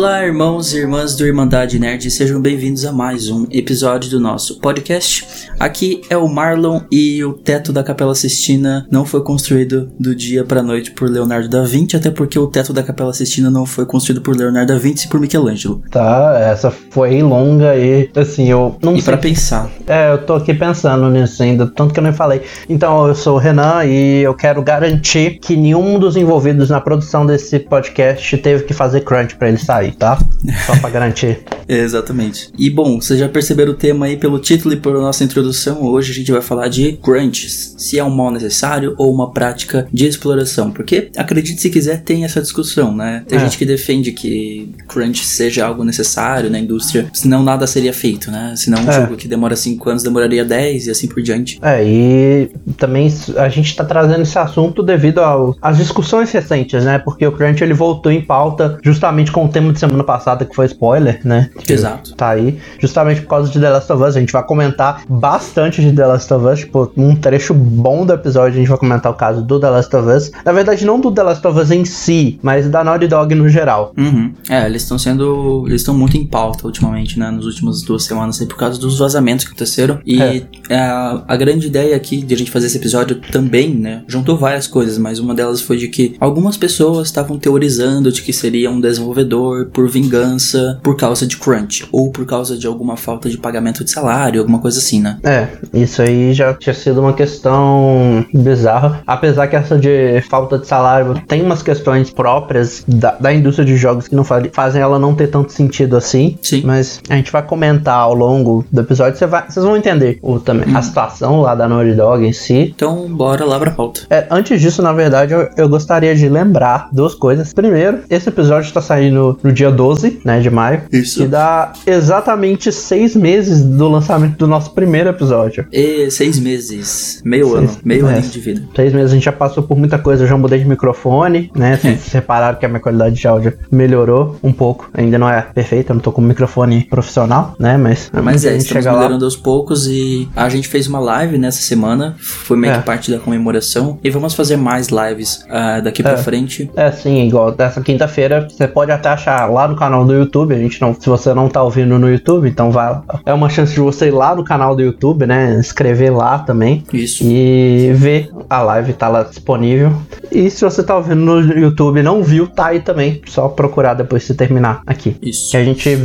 Olá, irmãos e irmãs do Irmandade Nerd, sejam bem-vindos a mais um episódio do nosso podcast. Aqui é o Marlon e o teto da Capela Sistina não foi construído do dia para noite por Leonardo da Vinci, até porque o teto da Capela Sistina não foi construído por Leonardo da Vinci e por Michelangelo. Tá, essa foi longa e assim, eu não e sei. para pensar. É, eu tô aqui pensando nisso ainda, tanto que eu nem falei. Então, eu sou o Renan e eu quero garantir que nenhum dos envolvidos na produção desse podcast teve que fazer crunch para ele sair, tá? Só pra garantir. Exatamente. E bom, vocês já perceberam o tema aí pelo título e pela nossa introdução. Hoje a gente vai falar de crunches, se é um mal necessário ou uma prática de exploração. Porque, acredite se quiser, tem essa discussão, né? Tem É. gente que defende que crunch seja algo necessário na indústria, senão nada seria feito, né? Senão um É. jogo que demora 5 anos demoraria 10 e assim por diante. É, e também a gente tá trazendo esse assunto devido às discussões recentes, né? Porque o crunch ele voltou em pauta justamente com o tema de semana passada que foi spoiler, né? Que Exato. Tá aí, justamente por causa de The Last of Us. A gente vai comentar bastante de The Last of Us, tipo, um trecho bom do episódio a gente vai comentar o caso do The Last of Us. Na verdade, não do The Last of Us em si, mas da Naughty Dog no geral. Uhum. É, eles estão sendo. Eles estão muito em pauta ultimamente, né? Nas últimas duas semanas aí, por causa dos vazamentos que aconteceram. E É. é, a, a grande ideia aqui de a gente fazer esse episódio também, né? Juntou várias coisas, mas uma delas foi de que algumas pessoas estavam teorizando de que seria um desenvolvedor por vingança por causa de crunch. Ou por causa de alguma falta de pagamento de salário, alguma coisa assim, né? É, isso aí já tinha sido uma questão bizarra. Apesar que essa de falta de salário tem umas questões próprias da, da indústria de jogos que não fa- fazem ela não ter tanto sentido assim. Sim. Mas a gente vai comentar ao longo do episódio, você vai- vocês vão entender o, também, Uhum. a situação lá da Naughty Dog em si. Então, bora lá pra pauta. É, antes disso, na verdade, eu, eu gostaria de lembrar duas coisas. Primeiro, esse episódio está saindo no dia 12, né, de maio. Isso. Que dá exatamente seis meses do lançamento do nosso primeiro episódio. E seis meses. Meio Seis- ano. Meio é. aninho de vida. Seis meses a gente já passou por muita coisa, eu já mudei de microfone, né? Vocês repararam que a minha qualidade de áudio melhorou um pouco. Ainda não é perfeita, eu não tô com um microfone profissional, né? Mas, Mas a é, gente estamos lá. melhorando aos poucos e a gente fez uma live nessa semana, foi meio É. que parte da comemoração, e vamos fazer mais lives ah, daqui pra É. frente. É, sim, igual dessa quinta-feira, você pode até achar lá no canal do YouTube, a gente não, se você não tá ouvindo no YouTube, então vai, é uma chance de você ir lá no canal do YouTube, né, inscrever lá também Isso. e ver a live, tá lá disponível. E se você tá ouvindo no YouTube e não viu, tá aí também, só procurar depois se terminar aqui. Isso. Que a gente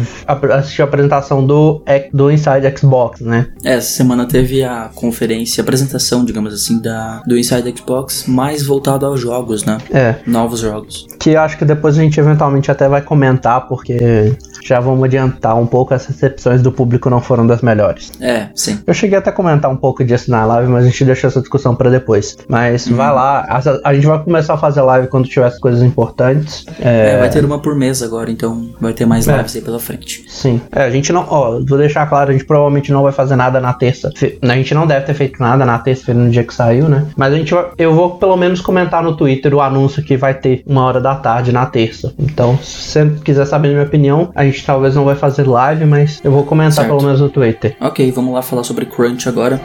assistiu a apresentação do, do Inside Xbox, né? Essa semana teve a conferência, a apresentação, digamos assim, da, do Inside Xbox, mais voltado aos jogos, né? É, Novos jogos. que eu acho que depois a gente eventualmente até vai comentar, porque já vamos adiantar um pouco, as recepções do público não foram das melhores. É, sim. Eu cheguei até a comentar um pouco disso na live, mas a gente deixou essa discussão pra depois. Mas Uhum. vai lá, a, a gente vai começar a fazer live quando tiver as coisas importantes. É, É, vai ter uma por mês agora, então vai ter mais É. lives aí pela frente. Sim. É, a gente não. Ó, vou deixar claro, a gente provavelmente não vai fazer nada na terça. A gente não deve ter feito nada na terça-feira no dia que saiu, né? Mas a gente vai, eu vou pelo menos comentar no Twitter o anúncio que vai ter uma hora da tarde na terça. Então, se você quiser saber a minha opinião, a gente talvez não vai fazer live, mas eu vou comentar Certo. pelo menos no Twitter. Ok, vamos lá falar sobre Crunch agora.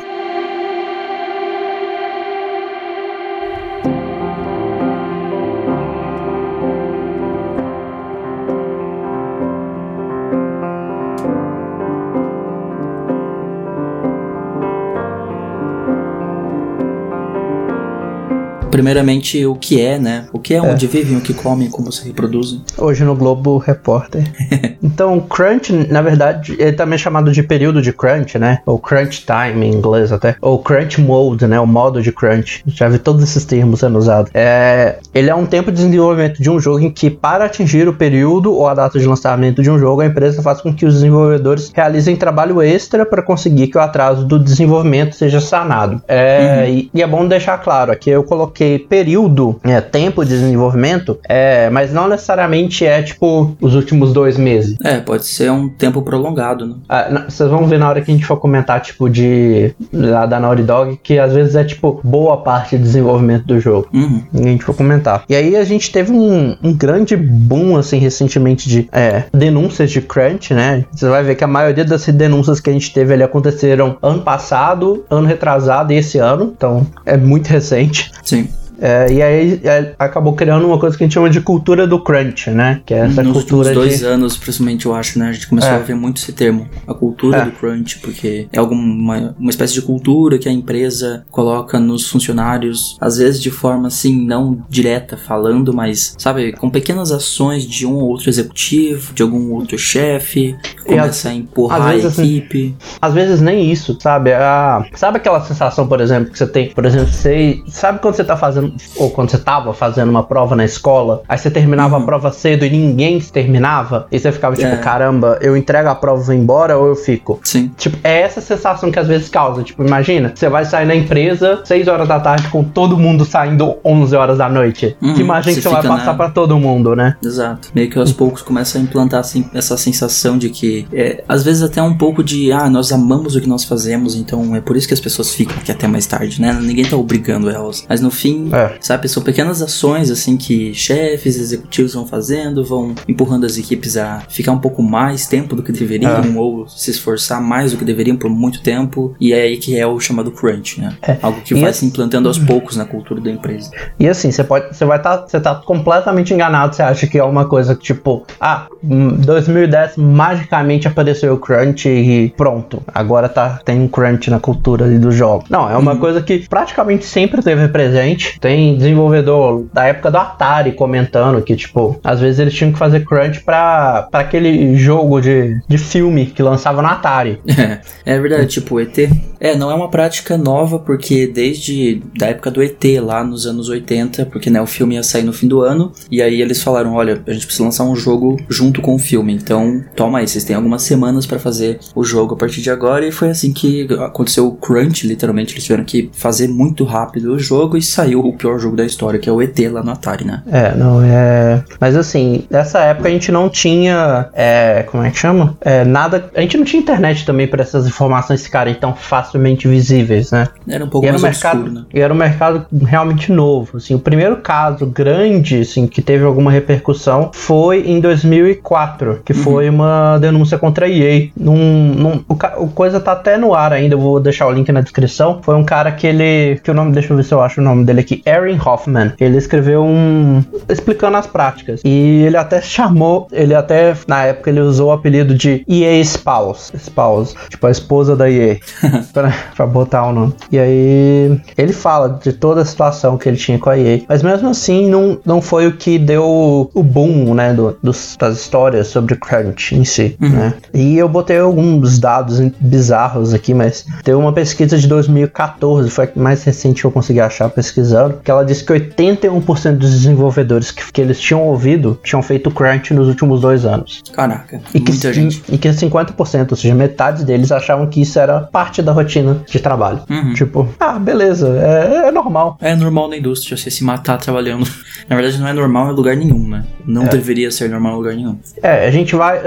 Primeiramente, o que é, né? O que é, onde vivem, o que comem, como se reproduzem. Hoje no Globo Repórter. então, crunch, na verdade, ele também é chamado de período de crunch, né? Ou crunch time em inglês até. Ou crunch mode, né? O modo de crunch. Já vi todos esses termos sendo usados. É, ele é um tempo de desenvolvimento de um jogo em que, para atingir o período ou a data de lançamento de um jogo, a empresa faz com que os desenvolvedores realizem trabalho extra para conseguir que o atraso do desenvolvimento seja sanado. É, e, e é bom deixar claro aqui, eu coloquei período, é, tempo de desenvolvimento, é, mas não necessariamente é tipo os últimos dois meses. É, pode ser um tempo prolongado, né? Ah, na- Vocês vão ver na hora que a gente for comentar, tipo, de. lá da Naughty Dog, que às vezes é, tipo, boa parte do desenvolvimento do jogo. Uhum. E a gente for comentar. E aí a gente teve um, um grande boom, assim, recentemente de é, denúncias de crunch, né? Você vai ver que a maioria das denúncias que a gente teve ali aconteceram ano passado, ano retrasado e esse ano. Então é muito recente. Sim. É, e aí é, acabou criando uma coisa que a gente chama de cultura do crunch, né? Que é essa Nos cultura últimos dois de... anos, principalmente, eu acho, né? A gente começou É. a ver muito esse termo, a cultura É. do crunch, porque é alguma uma espécie de cultura que a empresa coloca nos funcionários, às vezes de forma assim, não direta falando, mas, sabe, com pequenas ações de um ou outro executivo, de algum outro chefe, começa a empurrar às a vezes, assim, equipe. Às vezes nem isso, sabe? A... Sabe aquela sensação, por exemplo, que você tem, por exemplo, você sabe quando você tá fazendo, ou quando você tava fazendo uma prova na escola, aí você terminava a prova cedo e ninguém terminava, e você ficava tipo, É. caramba, eu entrego a prova e vou embora ou eu fico? Sim. Tipo, é essa sensação que às vezes causa. Tipo, imagina, você vai sair na empresa 6 horas da tarde com todo mundo saindo 11 horas da noite. Uhum, que imagem você que você vai passar na- pra todo mundo, né? Exato. Meio que aos poucos começa a implantar assim, essa sensação de que, é, às vezes até um pouco de, ah, nós amamos o que nós fazemos, então é por isso que as pessoas ficam aqui até mais tarde, né? Ninguém tá obrigando elas. Mas no fim, É. sabe, são pequenas ações, assim, que chefes, executivos vão fazendo, vão empurrando as equipes a ficar um pouco mais tempo do que deveriam, É. ou se esforçar mais do que deveriam por muito tempo, e é aí que é o chamado crunch, né? É. Algo que E vai se implantando aos poucos na cultura da empresa. E assim, você pode. Você vai estar. você tá completamente enganado. Você acha que é uma coisa que, tipo, ah, hum, 2010 magicamente apareceu o crunch e pronto. Agora tá, tem um crunch na cultura ali do jogo. Não, é uma coisa que praticamente sempre teve presente. Tem desenvolvedor da época do Atari comentando que, tipo, às vezes eles tinham que fazer crunch pra, aquele jogo de, de filme que lançava no Atari. É, é verdade, tipo, ET. É, não é uma prática nova, porque desde da época do ET, lá nos anos 80, porque né, o filme ia sair no fim do ano, e aí eles falaram: olha, a gente precisa lançar um jogo junto com o filme, então toma aí, vocês têm algumas semanas pra fazer o jogo a partir de agora, e foi assim que aconteceu o crunch, literalmente, eles tiveram que fazer muito rápido o jogo e saiu o pior jogo da história, que é o ET lá no Atari, né? É, não é. Mas assim, nessa época a gente não tinha. É, como é que chama? É, nada. A gente não tinha internet também para essas informações ficarem tão facilmente visíveis, né? Era um pouco E era, um mais mercado, obscuro, né? e era um mercado realmente novo. Assim, o primeiro caso grande assim, que teve alguma repercussão foi em 2004, que foi uma denúncia contra a EA. Num, num- o, o coisa tá até no ar ainda, eu vou deixar o link na descrição. Foi um cara que ele. Que o nome, deixa eu ver se eu acho o nome dele aqui. Erin Hoffman. Ele escreveu um. explicando as práticas. E ele até chamou. Ele até. Na época ele usou o apelido de EA Spouse. Spouse. Tipo a esposa da EA. pra, pra botar o nome. E aí ele fala de toda a situação que ele tinha com a EA. Mas mesmo assim, não, não foi o que deu o boom, né, do, dos- das histórias sobre Crunch em si, né? E eu botei alguns dados bizarros aqui, mas teve uma pesquisa de 2014, foi a mais recente que eu consegui achar pesquisando, que ela disse que 81% dos desenvolvedores que, que eles tinham ouvido tinham feito Crunch nos últimos dois anos. Caraca, E que, muita gente. e que 50%, ou seja, metade deles achavam que isso era parte da rotina de trabalho. Uhum. Tipo, ah, beleza, é, é normal. É normal na indústria você se matar trabalhando. Na verdade, não é normal em lugar nenhum, né? Não É. deveria ser normal em lugar nenhum. É, a gente vai.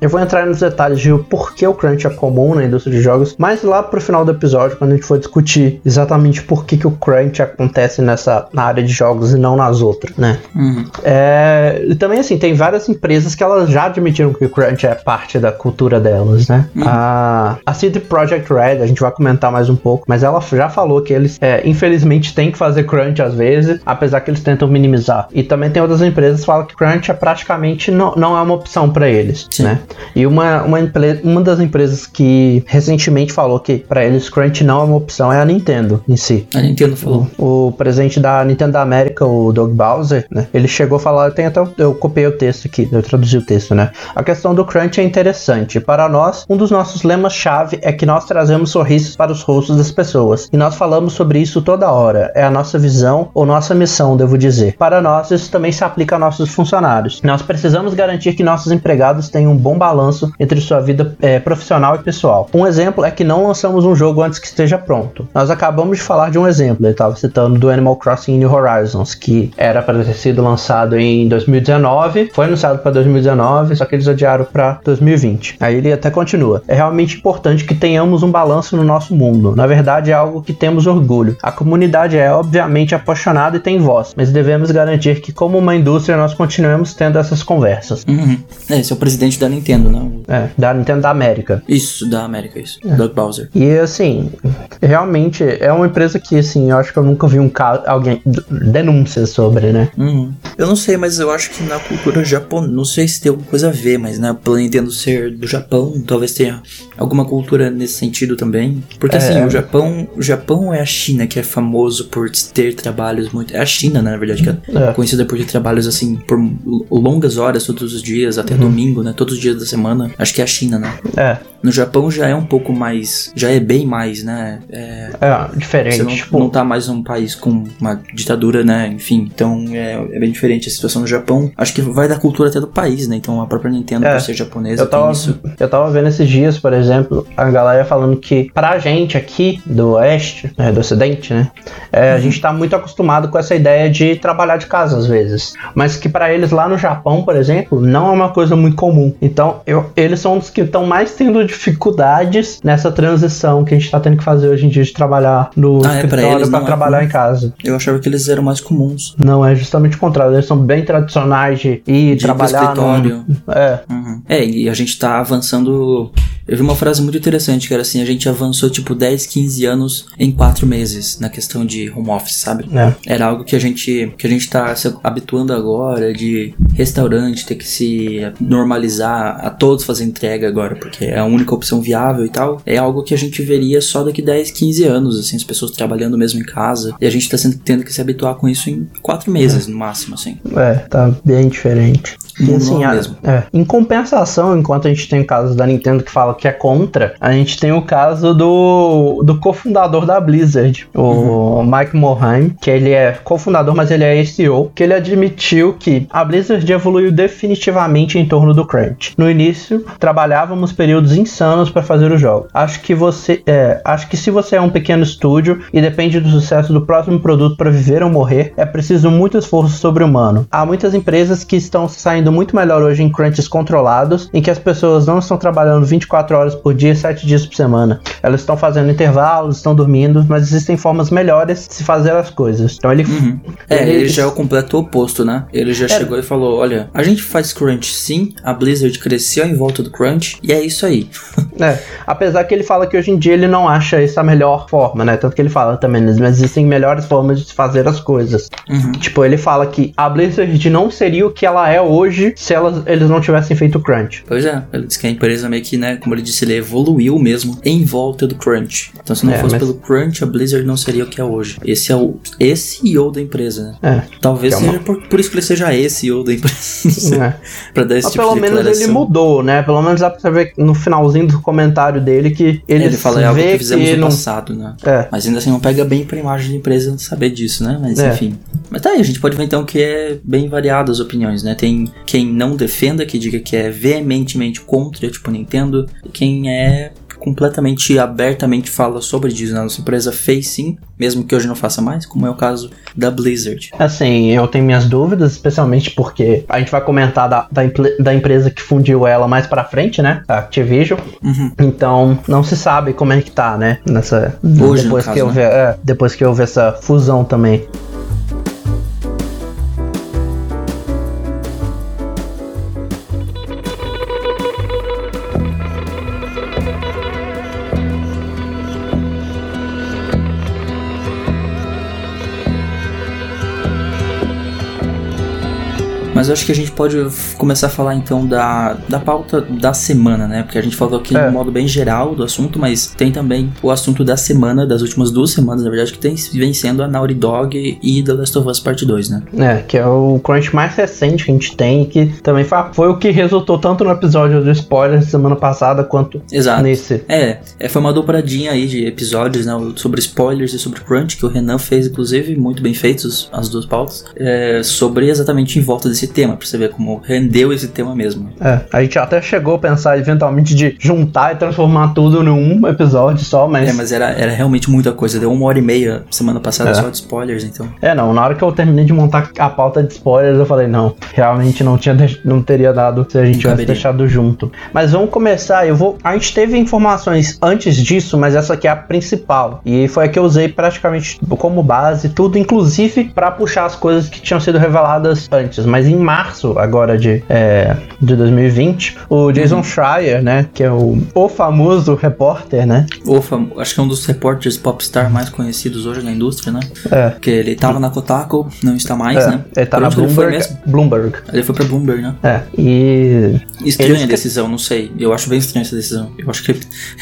eu- vou entrar nos detalhes de o porquê o crunch é comum na indústria de jogos, mas lá pro final do episódio, quando a gente for discutir exatamente por que, que o crunch acontece nessa na área de jogos e não nas outras, né? Uhum. É, e também, assim, tem várias empresas que elas já admitiram que o crunch é parte da cultura delas, né? A, a CD Projekt Red, a gente vai comentar mais um pouco, mas ela já falou que eles, é, infelizmente, têm que fazer crunch às vezes, apesar que eles tentam minimizar. E também tem outras empresas que falam que crunch é praticamente não, não é uma opção para eles, Sim. né? E uma, uma, uma das empresas que recentemente falou que para eles crunch não é uma opção é a Nintendo em si. A Nintendo falou. O, o presidente da Nintendo da América, o Doug Bowser, né? Ele chegou a falar, tem até eu copiei o texto aqui, eu traduzi o texto, né? A questão do crunch é interessante. Para nós, um dos nossos lemas-chave é que nós trazemos sorrisos para os rostos das pessoas. E nós falamos sobre isso toda hora. É a nossa visão ou nossa missão, devo dizer. Para nós, isso também se aplica a nossos funcionários. Nós precisamos garantir que nossos empregados tenham um bom balanço entre sua vida eh, profissional e pessoal. Um exemplo é que não lançamos um jogo antes que esteja pronto. Nós acabamos de falar de um exemplo, ele estava citando do Animal Crossing New Horizons, que era para ter sido lançado em 2019, foi anunciado para 2019, só que eles adiaram para 2020. Aí ele até continua. É realmente importante que tenhamos um balanço no no nosso mundo. Na verdade, é algo que temos orgulho. A comunidade é obviamente apaixonada e tem voz, mas devemos garantir que, como uma indústria, nós continuemos tendo essas conversas. Uhum. É, esse é o presidente da Nintendo, né? É, da Nintendo da América. Isso, da América, isso. É. Doug Bowser. E assim, realmente é uma empresa que, assim, eu acho que eu nunca vi um caso, alguém denúncias sobre, né? Uhum. Eu não sei, mas eu acho que na cultura japonesa, não sei se tem alguma coisa a ver, mas né, pela Nintendo ser do Japão, talvez tenha alguma cultura nesse sentido também. Porque assim, é. assim, o Japão, o Japão é a China que é famoso por ter trabalhos muito, é a China, né, na verdade, que é, é. conhecida por ter trabalhos assim por longas horas todos os dias, até uhum. domingo, né, todos os dias da semana. Acho que é a China, né? É. No Japão já é um pouco mais, já é bem mais, né? É, é diferente. Você não, tipo... não tá mais um país com uma ditadura, né? Enfim, então é, é, bem diferente a situação no Japão. Acho que vai da cultura até do país, né? Então a própria Nintendo, é, por ser japonesa, eu tava, isso. Eu tava vendo esses dias, por exemplo, a galera falando que pra gente aqui do oeste, né, do ocidente, né? É. A gente tá muito acostumado com essa ideia de trabalhar de casa às vezes. Mas que para eles lá no Japão, por exemplo, não é uma coisa muito comum. Então, eu, eles são os que estão mais tendo dificuldades nessa transição que a gente tá tendo que fazer hoje em dia de trabalhar no ah, escritório é, para trabalhar é em casa. Eu achava que eles eram mais comuns. Não, é justamente o contrário. Eles são bem tradicionais de ir de trabalhar no escritório. No... É. Uhum. É, e a gente tá avançando eu vi uma frase muito interessante que era assim: a gente avançou tipo 10, 15 anos em 4 meses na questão de home office, sabe? É. Era algo que a gente que a gente tá se habituando agora de restaurante ter que se normalizar a todos fazer entrega agora, porque é a única opção viável e tal. É algo que a gente veria só daqui 10, 15 anos, assim, as pessoas trabalhando mesmo em casa. E a gente tá sendo, tendo que se habituar com isso em 4 meses, é. no máximo, assim. É, tá bem diferente. E assim, a, é, em compensação, enquanto a gente tem o caso da Nintendo que fala que é contra, a gente tem o caso do, do cofundador da Blizzard, o uhum. Mike Morhaime, que ele é cofundador, mas ele é CEO, que ele admitiu que a Blizzard evoluiu definitivamente em torno do crunch. No início, trabalhávamos períodos insanos para fazer o jogo. Acho que você, é, acho que se você é um pequeno estúdio e depende do sucesso do próximo produto para viver ou morrer, é preciso muito esforço sobre-humano. Há muitas empresas que estão saindo indo muito melhor hoje em crunches controlados, em que as pessoas não estão trabalhando 24 horas por dia, 7 dias por semana. Elas estão fazendo intervalos, estão dormindo, mas existem formas melhores de se fazer as coisas. Então ele. Uhum. É, ele, ele, já é o completo oposto, né? Ele já é. chegou e falou: olha, a gente faz crunch sim, a Blizzard cresceu em volta do crunch, e é isso aí. é, apesar que ele fala que hoje em dia ele não acha essa a melhor forma, né? Tanto que ele fala também, mas existem melhores formas de se fazer as coisas. Uhum. Tipo, ele fala que a Blizzard não seria o que ela é hoje se elas, eles não tivessem feito o crunch. Pois é, ele disse que a empresa meio que, né, como ele disse, ele evoluiu mesmo em volta do crunch. Então se não é, fosse mas... pelo crunch, a Blizzard não seria o que é hoje. Esse é o esse CEO da empresa, né? É. Talvez é seja por, por, isso que ele seja esse CEO da empresa. é. pra dar esse mas tipo pelo menos ele mudou, né? Pelo menos dá pra ver no finalzinho do comentário dele que ele, ele fala é algo que fizemos que no não... passado, né? É. Mas ainda assim não pega bem pra imagem da empresa saber disso, né? Mas é. enfim. Mas tá aí, a gente pode ver então que é bem variado as opiniões, né? Tem quem não defenda, que diga que é veementemente contra, tipo Nintendo, e quem é completamente abertamente fala sobre isso. Né? Nossa empresa fez sim, mesmo que hoje não faça mais, como é o caso da Blizzard. Assim, eu tenho minhas dúvidas, especialmente porque a gente vai comentar da, da, da empresa que fundiu ela mais pra frente, né? A Activision. Uhum. Então, não se sabe como é que tá, né? Nessa. Hoje, depois, caso, que houve, né? é, depois que houve essa fusão também. Mas eu acho que a gente pode começar a falar então da, da pauta da semana, né? Porque a gente falou aqui é. de modo bem geral do assunto, mas tem também o assunto da semana, das últimas duas semanas, na verdade, que tem vem sendo a Naughty Dog e The Last of Us Part 2, né? É, que é o crunch mais recente que a gente tem, que também foi, o que resultou tanto no episódio do spoiler semana passada quanto Exato. nesse. É, é, foi uma dobradinha aí de episódios, né? Sobre spoilers e sobre crunch, que o Renan fez, inclusive, muito bem feitos as duas pautas, é, sobre exatamente em volta desse esse tema, pra você ver como rendeu esse tema mesmo. É, a gente até chegou a pensar eventualmente de juntar e transformar tudo num episódio só, mas. É, mas era, era realmente muita coisa. Deu uma hora e meia semana passada é. só de spoilers, então. É, não, na hora que eu terminei de montar a pauta de spoilers, eu falei, não, realmente não tinha não teria dado se a gente tivesse deixado junto. Mas vamos começar, eu vou. A gente teve informações antes disso, mas essa aqui é a principal. E foi a que eu usei praticamente como base, tudo, inclusive para puxar as coisas que tinham sido reveladas antes. Mas em março, agora de, é, de 2020, o Jason uhum. Schreier, né? Que é o, o famoso repórter, né? O fam acho que é um dos repórteres popstar mais conhecidos hoje na indústria, né? É. Porque ele tava na Kotaku, não está mais, é. né? Ele tá na Bloomberg. Ele Bloomberg. Ele foi pra Bloomberg, né? É. E. Estranha a decisão, não sei. Eu acho bem estranha essa decisão. Eu acho que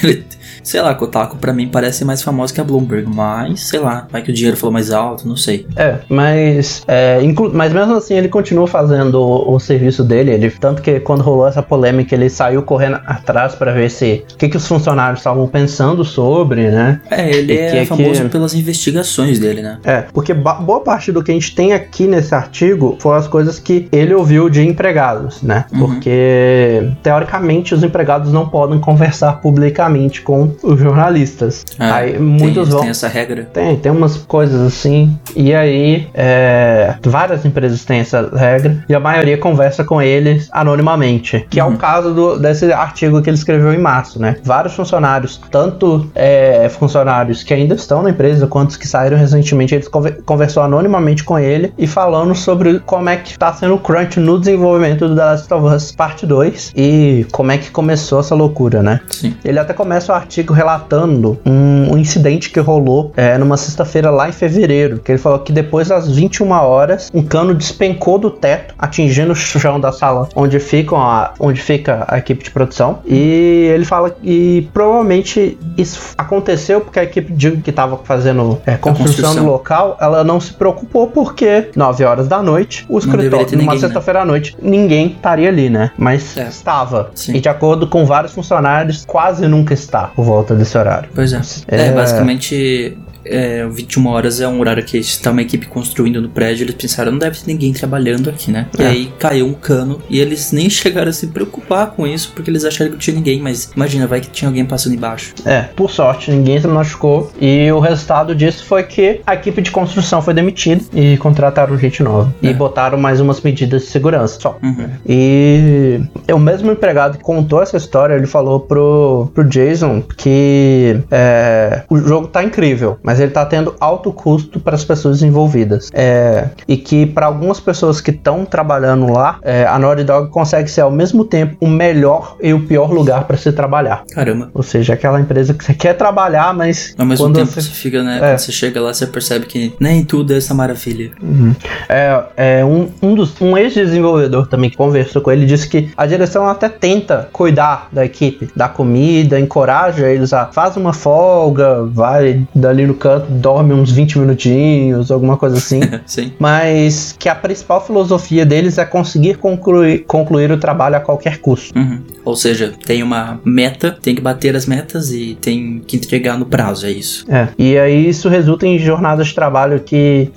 ele Sei lá, Kotaku pra mim parece mais famosa que a Bloomberg, mas sei lá, vai que o dinheiro falou mais alto, não sei. É, mas, é, mas mesmo assim ele continua fazendo o, o, serviço dele, ele, tanto que quando rolou essa polêmica ele saiu correndo atrás para ver se o que, que os funcionários estavam pensando sobre, né? É, ele é, é famoso que... pelas investigações dele, né? É, porque boa parte do que a gente tem aqui nesse artigo foram as coisas que ele ouviu de empregados, né? Uhum. Porque teoricamente os empregados não podem conversar publicamente com os jornalistas. É, aí muitos tem, vão. Tem essa regra? Tem, tem umas coisas assim. E aí, é, várias empresas têm essa regra e a maioria conversa com eles anonimamente. Que uhum. é o uhum. caso do, desse artigo que ele escreveu em março, né? Vários funcionários, tanto é, funcionários que ainda estão na empresa, quanto os que saíram recentemente, eles conver conversou anonimamente com ele e falando sobre como é que está sendo o crunch no desenvolvimento do The Last of Us Parte 2 e como é que começou essa loucura, né? Sim. Ele até começa o artigo artigo relatando um, um incidente que rolou é, numa sexta-feira lá em fevereiro, que ele falou que depois das 21 horas, um cano despencou do teto, atingindo o chão da sala onde, ficam a, onde fica a equipe de produção. E ele fala que provavelmente isso aconteceu porque a equipe de, que estava fazendo é, construção, no local, ela não se preocupou porque 9 horas da noite, o escritório, numa né? sexta-feira né? à noite, ninguém estaria ali, né? Mas é. estava. Sim. E de acordo com vários funcionários, quase nunca está por volta desse horário. Pois é. É, é basicamente é, 21 horas é um horário que está uma equipe construindo no prédio. Eles pensaram, não deve ter ninguém trabalhando aqui, né? É. E aí caiu um cano e eles nem chegaram a se preocupar com isso porque eles acharam que não tinha ninguém. Mas imagina, vai que tinha alguém passando embaixo. É, por sorte, ninguém se machucou. E o resultado disso foi que a equipe de construção foi demitida e contrataram gente nova. É. E botaram mais umas medidas de segurança só. Uhum. E o mesmo empregado que contou essa história, ele falou pro, pro Jason que é, o jogo tá incrível, mas mas ele está tendo alto custo para as pessoas envolvidas. É, e que para algumas pessoas que estão trabalhando lá, é, a Naughty Dog consegue ser ao mesmo tempo o melhor e o pior lugar para se trabalhar. Caramba. Ou seja, aquela empresa que você quer trabalhar, mas. Ao mesmo tempo você, você fica, né? É. Quando você chega lá, você percebe que nem tudo é essa maravilha. Uhum. É, é um, um, dos, um ex-desenvolvedor também que conversou com ele disse que a direção até tenta cuidar da equipe, da comida, encoraja eles a faz uma folga, vai dali no dorme uns 20 minutinhos, alguma coisa assim. Sim. Mas que a principal filosofia deles é conseguir concluir, concluir o trabalho a qualquer custo. Uhum. Ou seja, tem uma meta, tem que bater as metas e tem que entregar no prazo, é isso. É. E aí isso resulta em jornadas de trabalho que,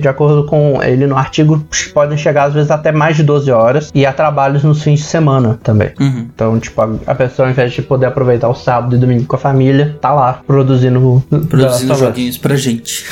de acordo com ele no artigo, podem chegar às vezes até mais de 12 horas e há trabalhos nos fins de semana também. Uhum. Então, tipo, a, a, pessoa, ao invés de poder aproveitar o sábado e domingo com a família, tá lá produzindo, produzindo joguinhos pra gente.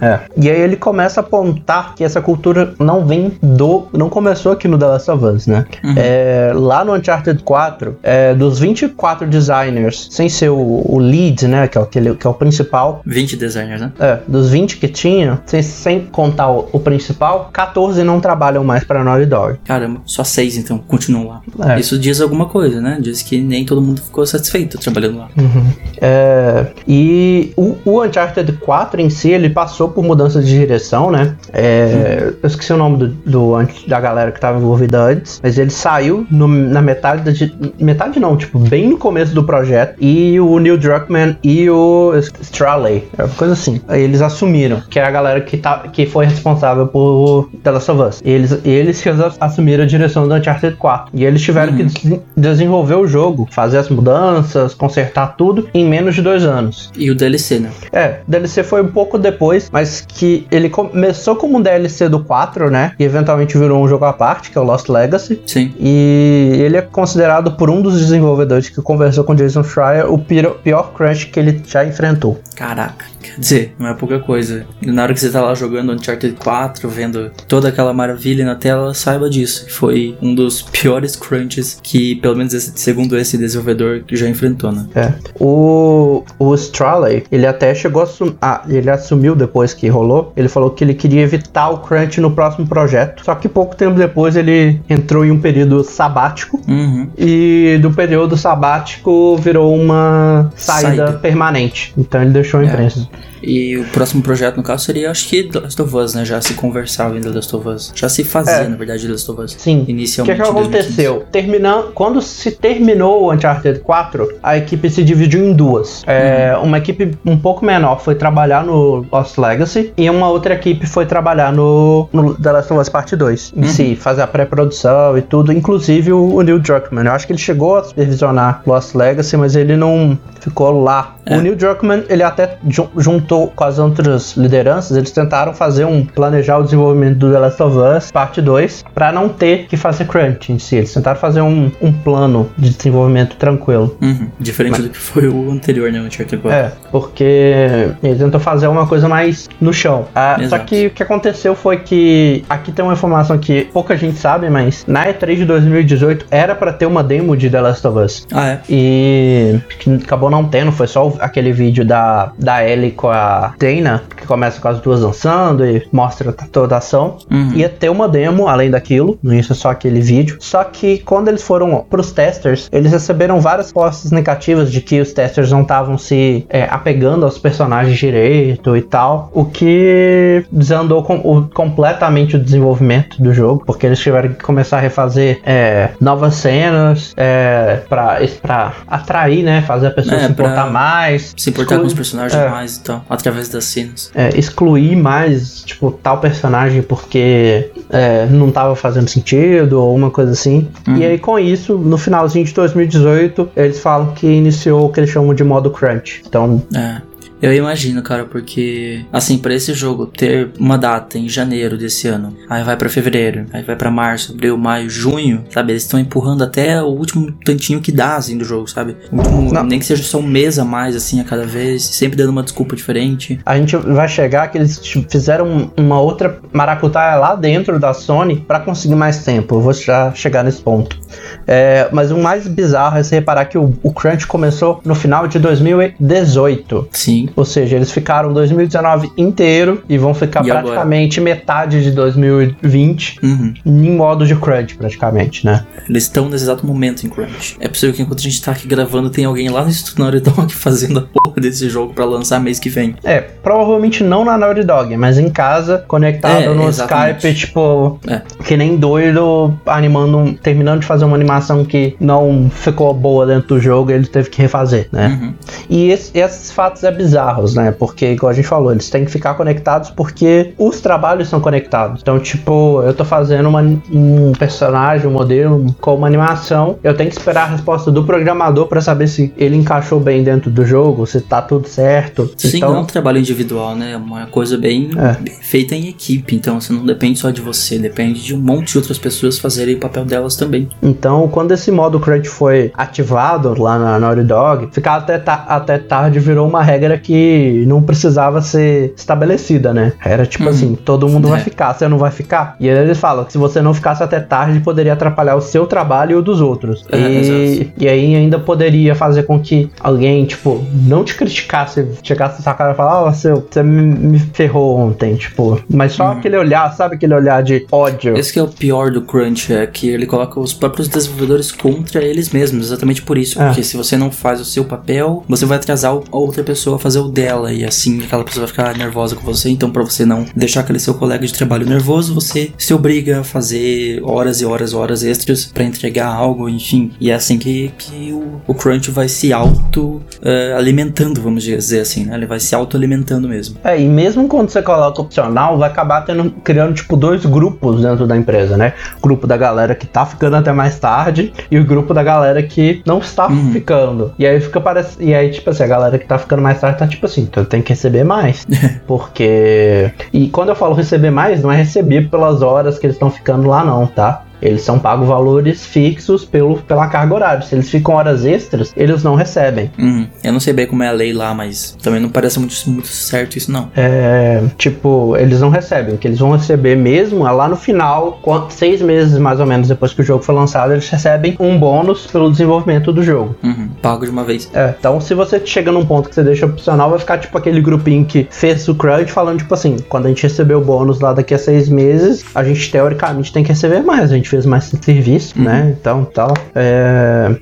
É. E aí ele começa a apontar que essa cultura não vem do. não começou aqui no The Last of Us, né? Uhum. É, lá no Uncharted 4, é, dos 24 designers, sem ser o, o lead, né? Que é, aquele, que é o principal. 20 designers, né? É, dos 20 que tinha, sem, sem contar o, o, principal, 14 não trabalham mais pra Naughty Dog. Caramba, só 6 então continuam lá. É. Isso diz alguma coisa, né? Diz que nem todo mundo ficou satisfeito trabalhando lá. Uhum. É, e o, o Uncharted 4 em si, ele passou passou por mudanças de direção, né? É, eu esqueci o nome do, do, da galera que estava envolvida antes, mas ele saiu no, na metade da. Metade não, tipo, bem no começo do projeto. E o Neil Druckmann e o Straley, é coisa assim. Eles assumiram, que é a galera que, tá, que foi responsável por The Last of Us. Eles, eles que assumiram a direção do Uncharted 4. E eles tiveram uhum. que desenvolver o jogo, fazer as mudanças, consertar tudo em menos de dois anos. E o DLC, né? É, o DLC foi um pouco depois 2, mas que ele começou como um DLC do 4, né? E eventualmente virou um jogo à parte, que é o Lost Legacy. Sim. E ele é considerado por um dos desenvolvedores que conversou com Jason Schreier o pior crunch que ele já enfrentou. Caraca, quer dizer, não é pouca coisa. Na hora que você tá lá jogando Uncharted 4, vendo toda aquela maravilha na tela, saiba disso. Foi um dos piores crunches que, pelo menos segundo esse desenvolvedor, já enfrentou, né? É. O, o Straley, ele até chegou a ah, ele assumiu depois que rolou, ele falou que ele queria evitar o crunch no próximo projeto. Só que pouco tempo depois ele entrou em um período sabático. Uhum. E do período sabático virou uma saída, saída. permanente. Então ele deixou a imprensa. É. E o próximo projeto, no caso, seria, acho que The Last of Us, né? Já se conversava em The Last of Us. Já se fazia, é. na verdade, The Last of Us. Sim. Inicialmente. O que, que aconteceu? Terminando, quando se terminou o Uncharted 4, a equipe se dividiu em duas. É, uhum. Uma equipe um pouco menor foi trabalhar no Lost Legacy e uma outra equipe foi trabalhar no, no The Last of Us Part 2. Em uhum. si, fazer a pré-produção e tudo, inclusive o, o Neil Druckmann. Eu acho que ele chegou a supervisionar Lost Legacy, mas ele não ficou lá. É. O Neil Druckmann, ele até juntou com as outras lideranças, eles tentaram fazer um planejar o desenvolvimento do The Last of Us parte 2 para não ter que fazer crunch em si. Eles tentaram fazer um, um plano de desenvolvimento tranquilo. Uhum. Diferente Mas, do que foi o anterior, né? O Uncharted 4. É, porque ele tentou fazer uma coisa mais no chão. Ah, só que o que aconteceu foi que aqui tem uma informação que pouca gente sabe, mas na E3 de 2018 era para ter uma demo de The Last of Us. Ah, é? E acabou não tendo, foi só aquele vídeo da, da Ellie com a Dana, que começa com as duas dançando e mostra toda a ação. Uhum. Ia ter uma demo além daquilo, não ia ser só aquele vídeo. Só que quando eles foram pros testers, eles receberam várias respostas negativas de que os testers não estavam se é, apegando aos personagens direito e tal, o que desandou com, o, completamente o desenvolvimento do jogo, porque eles tiveram que começar a refazer é, novas cenas é, para atrair, né, fazer a pessoa é, se importar mais, se importar com os personagens é. mais e tal, através das cenas. É, excluir mais, tipo, tal personagem porque é, não tava fazendo sentido ou uma coisa assim. Uhum. E aí, com isso, no finalzinho de 2018, eles falam que iniciou o que eles chamam de modo crunch. Então, é. Eu imagino, cara, porque assim, para esse jogo ter uma data em janeiro desse ano, aí vai para fevereiro, aí vai para março, abril, maio, junho, sabe? Eles estão empurrando até o último tantinho que dá assim do jogo, sabe? Último, nem que seja só um mês a mais assim a cada vez, sempre dando uma desculpa diferente. A gente vai chegar que eles fizeram uma outra maracutaia lá dentro da Sony para conseguir mais tempo. Eu vou já chegar nesse ponto. É, mas o mais bizarro é você reparar que o, o Crunch começou no final de 2018. Sim. Ou seja, eles ficaram 2019 inteiro e vão ficar e praticamente agora? metade de 2020 uhum. em modo de crunch, praticamente, né? Eles estão nesse exato momento em crunch. É possível que enquanto a gente tá aqui gravando, tem alguém lá no Instituto Naughty Dog fazendo a porra desse jogo para lançar mês que vem. É, provavelmente não na Naughty Dog, mas em casa, conectado é, no exatamente. Skype, tipo, é. que nem doido, animando, terminando de fazer uma animação que não ficou boa dentro do jogo, ele teve que refazer, né? Uhum. E esse, esses fatos é bizarro bizarros, né? Porque, igual a gente falou, eles têm que ficar conectados porque os trabalhos são conectados. Então, tipo, eu tô fazendo uma, um personagem, um modelo com uma animação, eu tenho que esperar a resposta do programador para saber se ele encaixou bem dentro do jogo, se tá tudo certo. Sim, então, não é um trabalho individual, né? É uma coisa bem, é. bem feita em equipe. Então, você não depende só de você, depende de um monte de outras pessoas fazerem o papel delas também. Então, quando esse modo crunch foi ativado lá na Naughty Dog, ficar até, até tarde virou uma regra que que não precisava ser estabelecida, né? Era tipo uhum. assim, todo mundo é. vai ficar, você não vai ficar. E aí eles falam que se você não ficasse até tarde, poderia atrapalhar o seu trabalho e o dos outros. É, e, e, aí ainda poderia fazer com que alguém, tipo, não te criticasse, chegasse sua cara e falar, ó, oh, você, você me ferrou ontem, tipo. Mas só uhum. aquele olhar, sabe aquele olhar de ódio. Esse que é o pior do Crunch, é que ele coloca os próprios desenvolvedores contra eles mesmos, exatamente por isso. É. Porque se você não faz o seu papel, você vai atrasar a outra pessoa a fazer fazer o dela e assim aquela pessoa vai ficar nervosa com você. Então, para você não deixar aquele seu colega de trabalho nervoso, você se obriga a fazer horas e horas, horas extras para entregar algo, enfim. E é assim que, que o, o Crunch vai se auto uh, alimentando, vamos dizer assim, né? Ele vai se auto alimentando mesmo. É, e mesmo quando você coloca opcional, vai acabar tendo, criando tipo dois grupos dentro da empresa, né? O grupo da galera que tá ficando até mais tarde e o grupo da galera que não está uhum. ficando. E aí fica parece e aí tipo assim, a galera que tá ficando mais tarde tá tipo assim, então tem que receber mais. porque. E quando eu falo receber mais, não é receber pelas horas que eles estão ficando lá, não, tá? Eles são pagos valores fixos pelo, pela carga horária. Se eles ficam horas extras, eles não recebem. Uhum. Eu não sei bem como é a lei lá, mas também não parece muito, muito certo isso, não. É, tipo, eles não recebem. O que eles vão receber mesmo é lá no final, seis meses mais ou menos depois que o jogo foi lançado, eles recebem um bônus pelo desenvolvimento do jogo. Uhum. Pago de uma vez. É, então se você chega num ponto que você deixa opcional, vai ficar tipo aquele grupinho que fez o crunch falando, tipo assim, quando a gente receber o bônus lá daqui a seis meses, a gente teoricamente tem que receber mais. A gente fez mais serviço, uhum. né? Então, tal. É...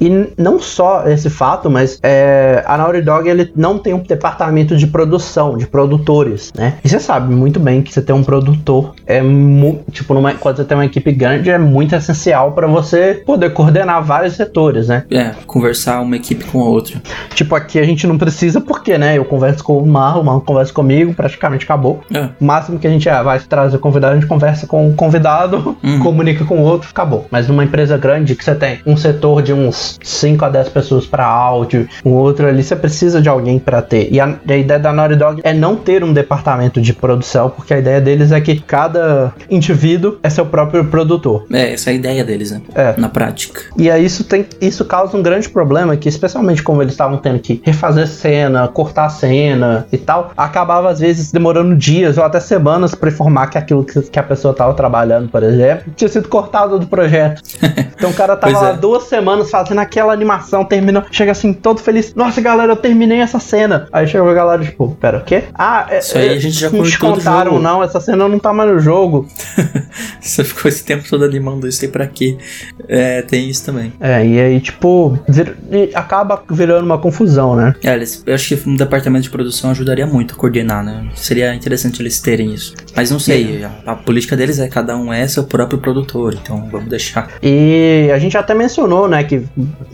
E não só esse fato, mas é... a Naughty Dog ele não tem um departamento de produção, de produtores, né? E você sabe muito bem que você ter um produtor é tipo numa... quando você tem uma equipe grande é muito essencial para você poder coordenar vários setores, né? É, conversar uma equipe com a outra. Tipo aqui a gente não precisa porque, né? Eu converso com o Marro, o Marro conversa comigo, praticamente acabou. É. O máximo que a gente é, vai trazer convidado, a gente conversa com o convidado, uhum. comunica com o outro outro, acabou. Mas numa empresa grande que você tem um setor de uns 5 a 10 pessoas para áudio, um outro ali, você precisa de alguém para ter. E a, a, ideia da Naughty Dog é não ter um departamento de produção, porque a ideia deles é que cada indivíduo é seu próprio produtor. É, essa é a ideia deles, né? É. Na prática. E aí isso, tem, isso causa um grande problema, que especialmente como eles estavam tendo que refazer cena, cortar cena e tal, acabava às vezes demorando dias ou até semanas para informar que aquilo que, que a pessoa estava trabalhando, por exemplo, tinha sido cortado do projeto. Então o cara tava lá é. duas semanas fazendo aquela animação, terminou, chega assim, todo feliz. Nossa, galera, eu terminei essa cena. Aí chegou a galera, tipo, pera, o quê? Ah, é, isso aí a gente já não te contaram, não, essa cena não tá mais no jogo. Você ficou esse tempo todo animando isso aí pra quê? É, tem isso também. É, e aí, tipo, vir, acaba virando uma confusão, né? É, eu acho que um departamento de produção ajudaria muito a coordenar, né? Seria interessante eles terem isso. Mas não sei, é. a, a política deles é cada um é seu próprio produtor, então então vamos deixar. E a gente até mencionou, né, que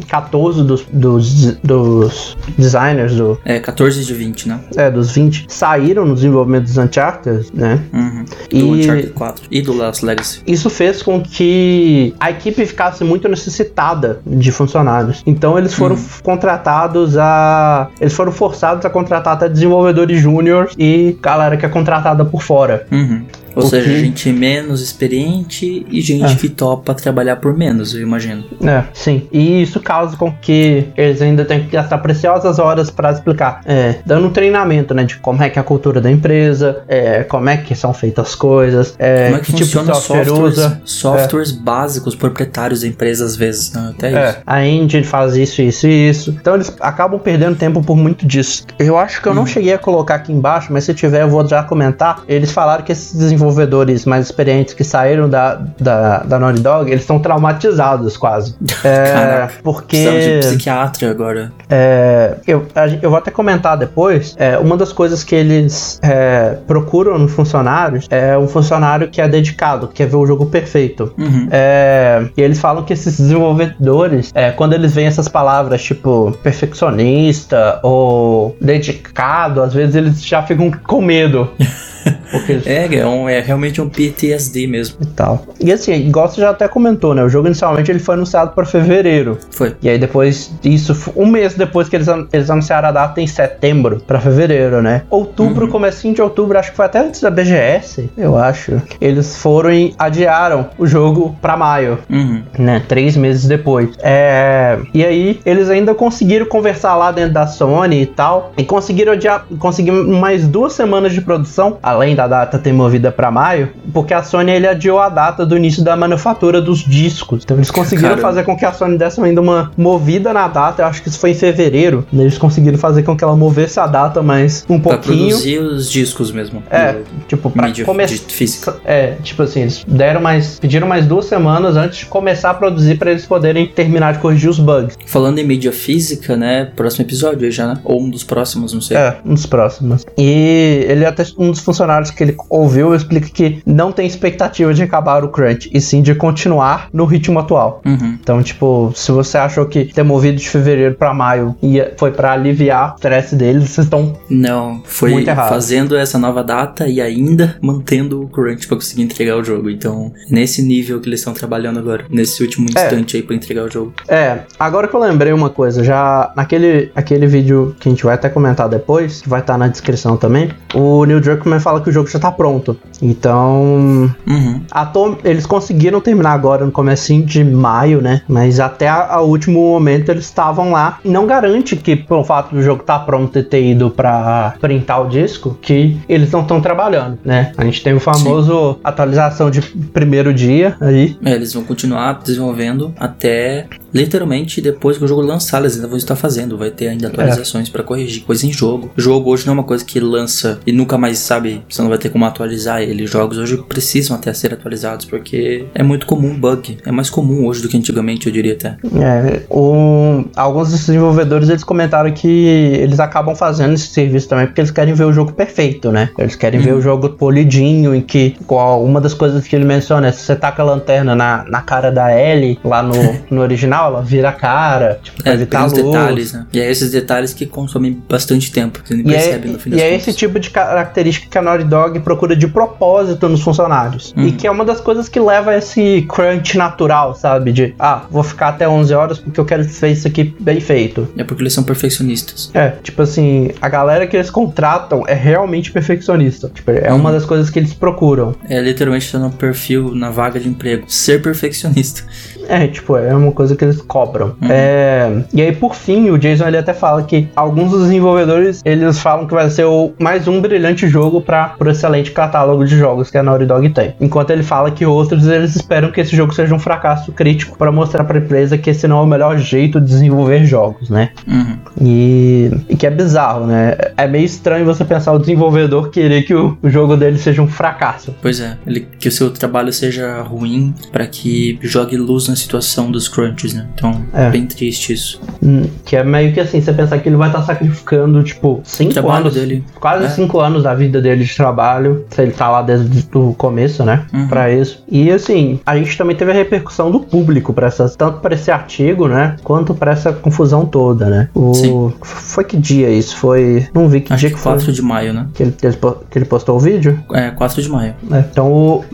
14 dos, dos, dos designers do. É, 14 de 20, né? É, dos 20 saíram no desenvolvimento dos Uncharted, né? Uhum. Do e Uncharted 4 e do Last Legacy. Isso fez com que a equipe ficasse muito necessitada de funcionários. Então eles foram uhum. contratados a. Eles foram forçados a contratar até desenvolvedores júnior e galera que é contratada por fora. Uhum. Ou seja, gente menos experiente e gente é. que topa trabalhar por menos, eu imagino. É, sim. E isso causa com que eles ainda tenham que gastar preciosas horas para explicar, é, dando um treinamento, né, de como é que é a cultura da empresa, é, como é que são feitas as coisas, é, como é que, que tipo de software softwares, usa. Softwares é. básicos proprietários da empresa às vezes, né? até é, isso. A engine faz isso, isso e isso. Então eles acabam perdendo tempo por muito disso. Eu acho que eu hum. não cheguei a colocar aqui embaixo, mas se tiver eu vou já comentar. Eles falaram que esses desenvolvedores mais experientes que saíram da, da, da Naughty Dog, eles estão traumatizados quase. É, porque. de psiquiatra agora. É, eu, eu vou até comentar depois. É, uma das coisas que eles é, procuram no funcionários é um funcionário que é dedicado, que quer ver o jogo perfeito. Uhum. É, e eles falam que esses desenvolvedores, é, quando eles veem essas palavras tipo perfeccionista ou dedicado, às vezes eles já ficam com medo. É, é, um, é realmente um PTSD mesmo. E tal. E assim, igual você já até comentou, né? O jogo inicialmente ele foi anunciado para fevereiro. Foi. E aí depois disso, um mês depois que eles, eles anunciaram a data em setembro para fevereiro, né? Outubro, uhum. comecinho de outubro, acho que foi até antes da BGS, eu acho. Eles foram e adiaram o jogo para maio, uhum. né? Três meses depois. É... E aí eles ainda conseguiram conversar lá dentro da Sony e tal, e conseguiram adiar, conseguiram mais duas semanas de produção além da data ter movida para maio, porque a Sony ele adiou a data do início da manufatura dos discos. Então eles conseguiram Caramba. fazer com que a Sony desse ainda uma movida na data, eu acho que isso foi em fevereiro. Eles conseguiram fazer com que ela movesse a data mais um pra pouquinho. produzir os discos mesmo. É, tipo, pra começar. física. É, tipo assim, eles deram mais. pediram mais duas semanas antes de começar a produzir para eles poderem terminar de corrigir os bugs. Falando em mídia física, né? Próximo episódio aí já, né? Ou um dos próximos, não sei. É, um dos próximos. E ele até um dos funcionários que ele ouviu explica que não tem expectativa de acabar o crunch, e sim de continuar no ritmo atual. Uhum. Então, tipo, se você achou que ter movido de fevereiro para maio ia, foi para aliviar o estresse deles, vocês estão Não, foi fazendo essa nova data e ainda mantendo o crunch pra conseguir entregar o jogo. Então, nesse nível que eles estão trabalhando agora, nesse último É. instante aí pra entregar o jogo. É, agora que eu lembrei uma coisa, já naquele aquele vídeo que a gente vai até comentar depois, que vai estar na descrição também, o Neil Druckmann fala que o jogo já tá pronto. Então, Uhum. Tom- eles conseguiram terminar agora no comecinho de maio, né? Mas até a último momento eles estavam lá. E não garante que, pelo fato do jogo estar pronto e ter ido pra printar o disco, que eles não estão trabalhando, né? A gente tem o famoso atualização de primeiro dia aí. É, eles vão continuar desenvolvendo até literalmente depois que o jogo lançar, eles ainda vão estar fazendo. Vai ter ainda atualizações pra corrigir coisa em jogo. O jogo hoje não é uma coisa que lança e nunca mais sabe, você não vai ter como atualizar ele. Jogos hoje precisam até ser atualizados porque é muito comum bug. É mais comum hoje do que antigamente, eu diria até. É, o- alguns desenvolvedores eles comentaram que eles acabam fazendo esse serviço também porque eles querem ver o jogo perfeito, né? Eles querem ver o jogo polidinho, em que igual uma das coisas que ele menciona é se você taca a lanterna na, na cara da Ellie lá no, no original, ela vira a cara, tipo, pra É, evitar luz. detalhes, né? E é esses detalhes que consomem bastante tempo. Você nem E é, percebe no fim e é contas. esse tipo de característica que a Naughty Dog procura de propósito nos funcionários. Uhum. E que é uma das coisas que leva a esse crunch natural, sabe? De, ah, vou ficar até 11 horas porque eu quero ver isso aqui bem feito. É porque eles são perfeccionistas. É, tipo assim, a galera que eles contratam é realmente perfeccionista. Tipo, é uma das coisas que eles procuram. É literalmente tá no perfil, na vaga de emprego. Ser perfeccionista. É, tipo, é uma coisa que eles cobram. É, e aí, por fim, o Jason ele até fala que alguns dos desenvolvedores eles falam que vai ser o, mais um brilhante jogo para o excelente catálogo de jogos que a Naughty Dog tem. Enquanto ele fala que outros eles esperam que esse jogo seja um fracasso crítico para mostrar para a empresa que esse não é o melhor jeito de desenvolver jogos, né? Uhum. E, e que é bizarro, né? É meio estranho você pensar o desenvolvedor querer que o, o jogo dele seja um fracasso. Pois é, ele, que o seu trabalho seja ruim pra que jogue luz na situação dos crunches, né? Então, É. bem triste isso. Hum, Que é meio que assim, você pensar que ele vai estar sacrificando, tipo, cinco trabalho anos. dele. Quase É. cinco anos da vida dele de trabalho. Se ele tá lá desde o começo, né? Uhum. Pra isso. E assim, a gente também teve a repercussão do público para essas, tanto para esse artigo, né? Quanto pra essa confusão toda, né? O, Sim. Foi que dia isso? Foi. Não vi que Acho dia que que foi. 4 de maio, né? Que ele, que ele postou o vídeo? É, 4 de maio. É, então o,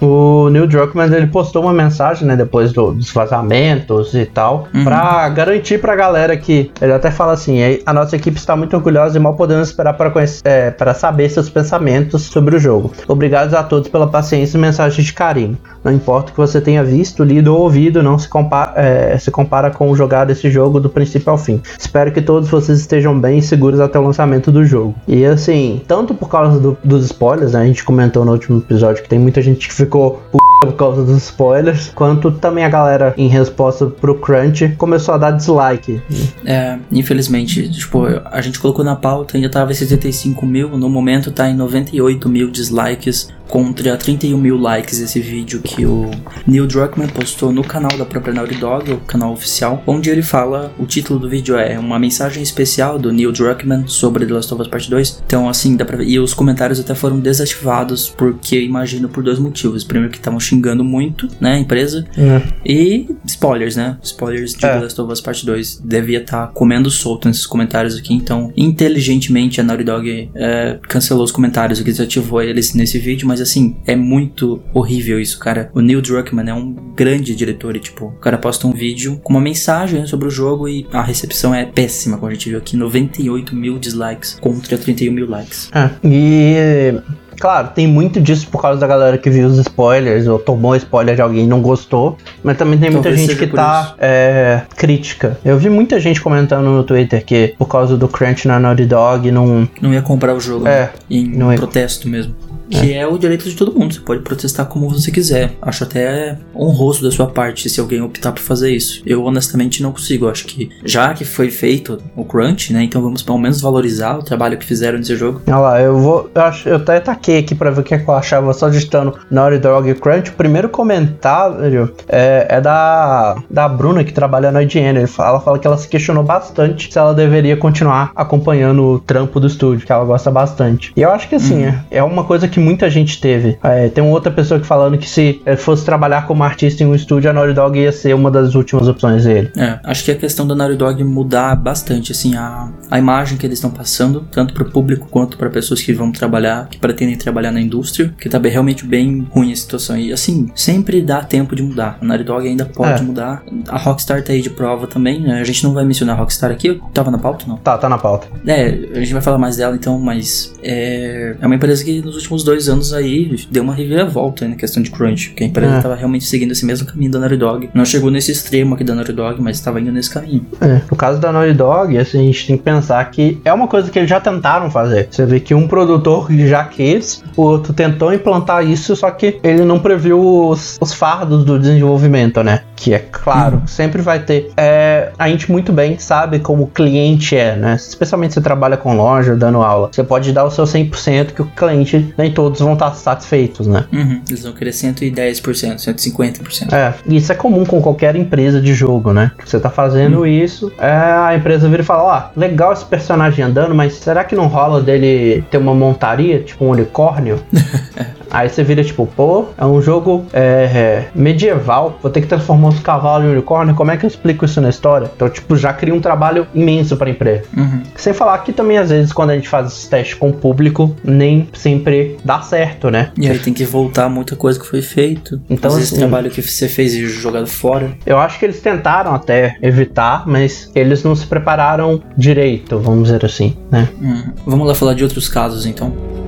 o Neil Druckmann ele postou uma mensagem, né, depois do- dos vazamentos e tal, Uhum. pra garantir pra galera que ele até fala assim, "É, a nossa equipe está muito orgulhosa e mal podemos esperar para conhecer, é, para saber seus pensamentos sobre o jogo. Obrigados a todos pela paciência e mensagem de carinho. Não importa o que você tenha visto, lido ou ouvido, não se compara, é, se compara com jogar esse jogo do princípio ao fim. Espero que todos vocês estejam bem e seguros até o lançamento do jogo. E assim, tanto por causa do- dos spoilers, né, a gente comentou no último episódio que tem muita gente que ficou. Por causa dos spoilers, quanto também a galera, em resposta pro Crunch, começou a dar dislike. É, infelizmente, tipo, a gente colocou na pauta, ainda tava em 75 mil, no momento tá em 98 mil dislikes contra 31 mil likes esse vídeo que o Neil Druckmann postou no canal da própria Naughty Dog, o canal oficial, onde ele fala, o título do vídeo é uma mensagem especial do Neil Druckmann sobre The Last of Us Part 2. Então, assim, dá pra ver. E os comentários até foram desativados, porque imagino por dois motivos. Primeiro que estavam xingando muito, né, a empresa, e spoilers, né? Spoilers de É. The Last of Us Part 2. Devia estar comendo solto nesses comentários aqui. Então, inteligentemente, a Naughty Dog é, cancelou os comentários e desativou eles nesse vídeo. Mas, assim, é muito horrível isso, cara. O Neil Druckmann é um grande diretor e, tipo, o cara posta um vídeo com uma mensagem sobre o jogo e a recepção é péssima, como a gente viu aqui. 98 mil dislikes contra 31 mil likes. É, e claro, tem muito disso por causa da galera que viu os spoilers ou tomou spoiler de alguém e não gostou, mas também tem muita Talvez gente que tá é, crítica. Eu vi muita gente comentando no Twitter que por causa do crunch na Naughty Dog não Não ia comprar o jogo, É, né? Em não ia. protesto mesmo. Que é. é. o direito de todo mundo. Você pode protestar como você quiser. Acho até honroso da sua parte se alguém optar por fazer isso. Eu honestamente não consigo. Acho que já que foi feito o crunch, né? Então vamos pelo menos valorizar o trabalho que fizeram nesse jogo. Olha lá, eu vou. Eu, acho, eu até taquei aqui pra ver o que, é que eu achava só digitando Naughty Dog Crunch. O primeiro comentário é, é da, da Bruna que trabalha na IGN. Ela fala que ela se questionou bastante se ela deveria continuar acompanhando o trampo do estúdio, que ela gosta bastante. E eu acho que assim, uhum. é, é uma coisa que muita gente teve. É, tem uma outra pessoa que falando que se fosse trabalhar como artista em um estúdio, a Naughty Dog ia ser uma das últimas opções dele. É, acho que a questão da Naughty Dog mudar bastante, assim, a, a imagem que eles estão passando, tanto para o público quanto para pessoas que vão trabalhar, que pretendem trabalhar na indústria, que tá bem, realmente bem ruim a situação. E assim, sempre dá tempo de mudar. A Naughty Dog ainda pode é. mudar. A Rockstar tá aí de prova também, né? A gente não vai mencionar a Rockstar aqui, tava na pauta, não? Tá, tá na pauta. É, a gente vai falar mais dela então, mas é, é uma empresa que nos últimos dois anos aí deu uma reviravolta na questão de crunch, porque a empresa é. tava realmente seguindo esse mesmo caminho da Naughty Dog. Não chegou nesse extremo aqui da Naughty Dog, mas estava indo nesse caminho. É, no caso da Naughty Dog, assim, a gente tem que pensar que é uma coisa que eles já tentaram fazer. Você vê que um produtor já quis, o outro tentou implantar isso, só que ele não previu os, os fardos do desenvolvimento, né? Que é claro, uhum. sempre vai ter. É, a gente muito bem sabe como o cliente é, né? Especialmente se você trabalha com loja, dando aula. Você pode dar o seu 100% que o cliente, nem todos vão estar satisfeitos, né? Uhum. Eles vão querer 110%, 150%. É, isso é comum com qualquer empresa de jogo, né? Você tá fazendo uhum. isso, é, a empresa vira e fala: Ó, oh, legal esse personagem andando, mas será que não rola dele ter uma montaria, tipo um unicórnio? Aí você vira tipo, pô, é um jogo é, é, medieval, vou ter que transformar os cavalos em unicórnio, como é que eu explico isso na história? Então, tipo, já cria um trabalho imenso pra empresa. Uhum. Sem falar que também, às vezes, quando a gente faz esses testes com o público, nem sempre dá certo, né? E aí tem que voltar muita coisa que foi feito. Então, esse assim, trabalho que você fez e jogado fora. Eu acho que eles tentaram até evitar, mas eles não se prepararam direito, vamos dizer assim, né? Hum. Vamos lá falar de outros casos, então.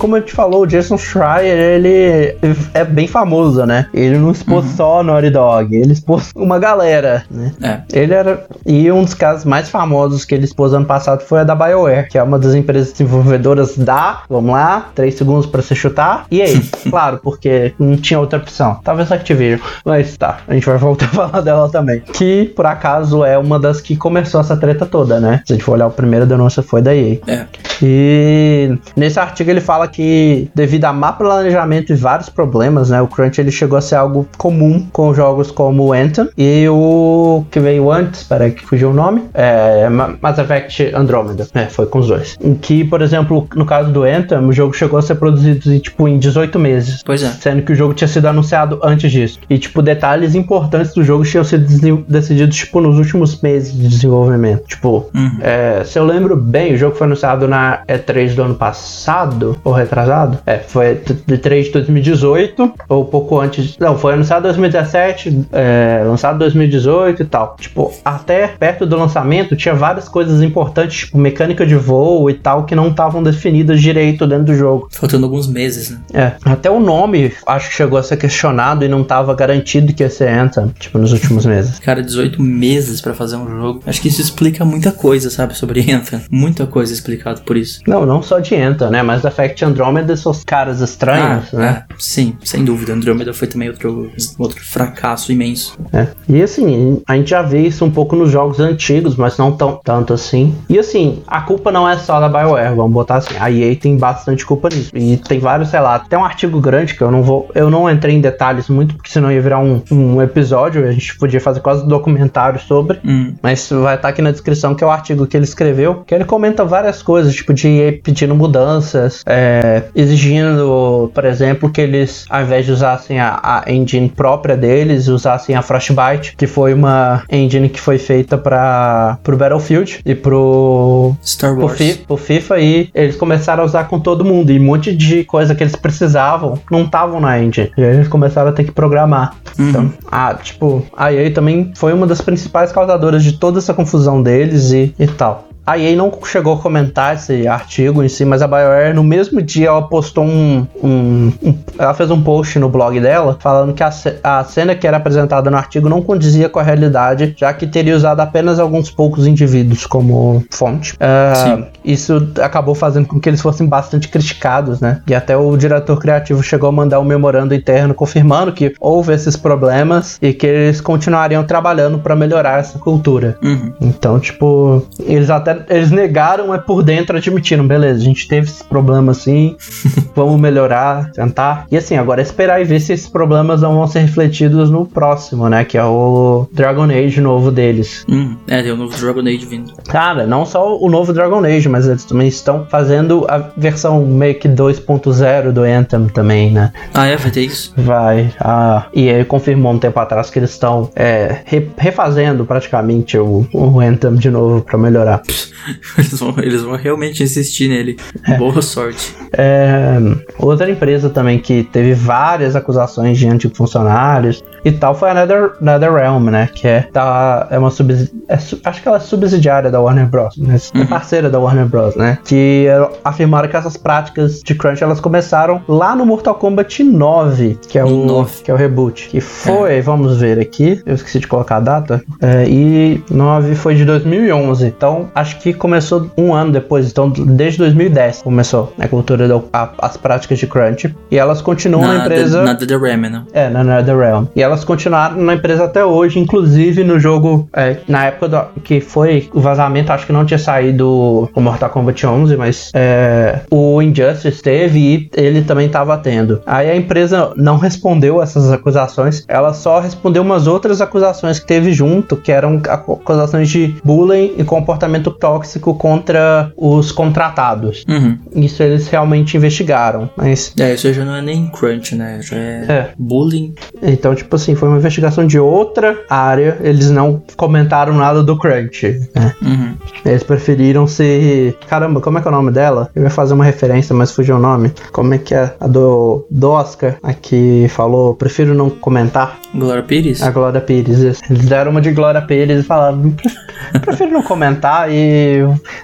Como a gente falou, o Jason Schreier, ele é bem famoso, né? Ele não expôs uhum. só Naughty Dog, ele expôs uma galera, né? É. Ele era... E um dos casos mais famosos que ele expôs ano passado foi a da BioWare, que é uma das empresas desenvolvedoras da... Vamos lá, 3 segundos pra você chutar. E aí? claro, porque não tinha outra opção. Talvez Activision. Mas tá, a gente vai voltar a falar dela também. Que, por acaso, é uma das que começou essa treta toda, né? Se a gente for olhar, o primeiro denúncia foi da EA. É. E nesse artigo ele fala que devido a má planejamento e vários problemas, né, o crunch ele chegou a ser algo comum com jogos como o Anthem e o que veio antes, espera que fugiu o nome, é Mass Effect Andromeda, é, foi com os dois. Em que, por exemplo, no caso do Anthem, o jogo chegou a ser produzido tipo em 18 meses. Pois é. Sendo que o jogo tinha sido anunciado antes disso. E tipo, detalhes importantes do jogo tinham sido decididos tipo nos últimos meses de desenvolvimento. Tipo, uhum. é, se eu lembro bem, o jogo foi anunciado na E3 do ano passado, ou retrasado? É, foi de 3 de 2018, ou pouco antes. Não, foi anunciado em 2017, é, lançado em 2018 e tal. Tipo, até perto do lançamento tinha várias coisas importantes, tipo mecânica de voo e tal, que não estavam definidas direito dentro do jogo. Faltando alguns meses, né? É, até o nome acho que chegou a ser questionado e não estava garantido que ia ser Anthem, tipo, nos últimos meses. Cara, 18 meses para fazer um jogo. Acho que isso explica muita coisa, sabe, sobre Anthem. Muita coisa explicado por isso. Não, não só de Anthem, né, mas da Fact Andromeda são caras estranhos, ah, né? É, sim, sem dúvida. Andromeda foi também outro, outro fracasso imenso. É. E assim, a gente já vê isso um pouco nos jogos antigos, mas não tão, tanto assim. E assim, a culpa não é só da BioWare, vamos botar assim. A EA tem bastante culpa nisso. E tem vários relatos. Tem um artigo grande que eu não vou. Eu não entrei em detalhes muito, porque senão ia virar um, um episódio. A gente podia fazer quase um documentário sobre. Hum. Mas vai estar aqui na descrição, que é o artigo que ele escreveu. Que ele comenta várias coisas, tipo, de EA pedindo mudanças, é, exigindo, por exemplo, que eles, ao invés de usassem a, a engine própria deles, usassem a Frostbite, que foi uma engine que foi feita para pro Battlefield e pro Star Wars. Pro, pro, FIFA e eles começaram a usar com todo mundo e um monte de coisa que eles precisavam não estavam na engine. E aí eles começaram a ter que programar. Uhum. Então, a, tipo, a EA também foi uma das principais causadoras de toda essa confusão deles e, e tal. A EA não chegou a comentar esse artigo em si, mas a BioWare no mesmo dia ela postou um, um, um ela fez um post no blog dela falando que a, a cena que era apresentada no artigo não condizia com a realidade, já que teria usado apenas alguns poucos indivíduos como fonte. Uh, isso acabou fazendo com que eles fossem bastante criticados, né? E até o diretor criativo chegou a mandar um memorando interno confirmando que houve esses problemas e que eles continuariam trabalhando para melhorar essa cultura. Uhum. Então, tipo, eles até eles negaram, mas por dentro admitiram, beleza, a gente teve esse problema assim, vamos melhorar, tentar. E assim, agora é esperar e ver se esses problemas não vão ser refletidos no próximo, né? Que é o Dragon Age novo deles. Uhum. É, tem o novo Dragon Age vindo. Cara, não só o novo Dragon Age, mas eles também estão fazendo a versão meio que 2.0 do Anthem também, né? Ah, é? Vai ter isso? Vai. Ah, e ele confirmou um tempo atrás que eles estão é, re refazendo praticamente o, o Anthem de novo para melhorar. eles, vão, eles vão realmente insistir nele. É. Boa sorte. É, outra empresa também que teve várias acusações de antigos funcionários e tal foi a Nether, NetherRealm, né? Que é, tá, é uma subsidi é, acho que ela é subsidiária da Warner Bros. Né? É uhum. parceira da Warner Bros. né? Que afirmaram que essas práticas de crunch elas começaram lá no Mortal Kombat 9, que é o 9. que é o reboot. Que foi, é. vamos ver aqui, eu esqueci de colocar a data. É, e 9 foi de 2011. Então acho que começou um ano depois. Então desde 2010 começou a cultura da, a, as práticas de crunch e elas continuam na, na empresa. Na NetherRealm, né? É, na NetherRealm. E elas continuaram na empresa até hoje, inclusive no jogo, é, na época do, que foi o vazamento, acho que não tinha saído o Mortal Kombat 11, mas é, o Injustice teve e ele também estava tendo. Aí a empresa não respondeu essas acusações, ela só respondeu umas outras acusações que teve junto, que eram acusações de bullying e comportamento tóxico contra os contratados. Uhum. Isso eles realmente investigaram, mas... É, isso já não é nem crunch, né? Já é, é. bullying. Então, tipo assim, foi uma investigação de outra área, eles não comentaram nada do crunch. Né? Uhum. Eles preferiram ser. Caramba, como é que é o nome dela? Eu ia fazer uma referência, mas fugiu o nome. Como é que é? A do, do Oscar, a que falou, prefiro não comentar. Glória Pires? A Glória Pires. Eles deram uma de Glória Pires e falaram, prefiro não comentar e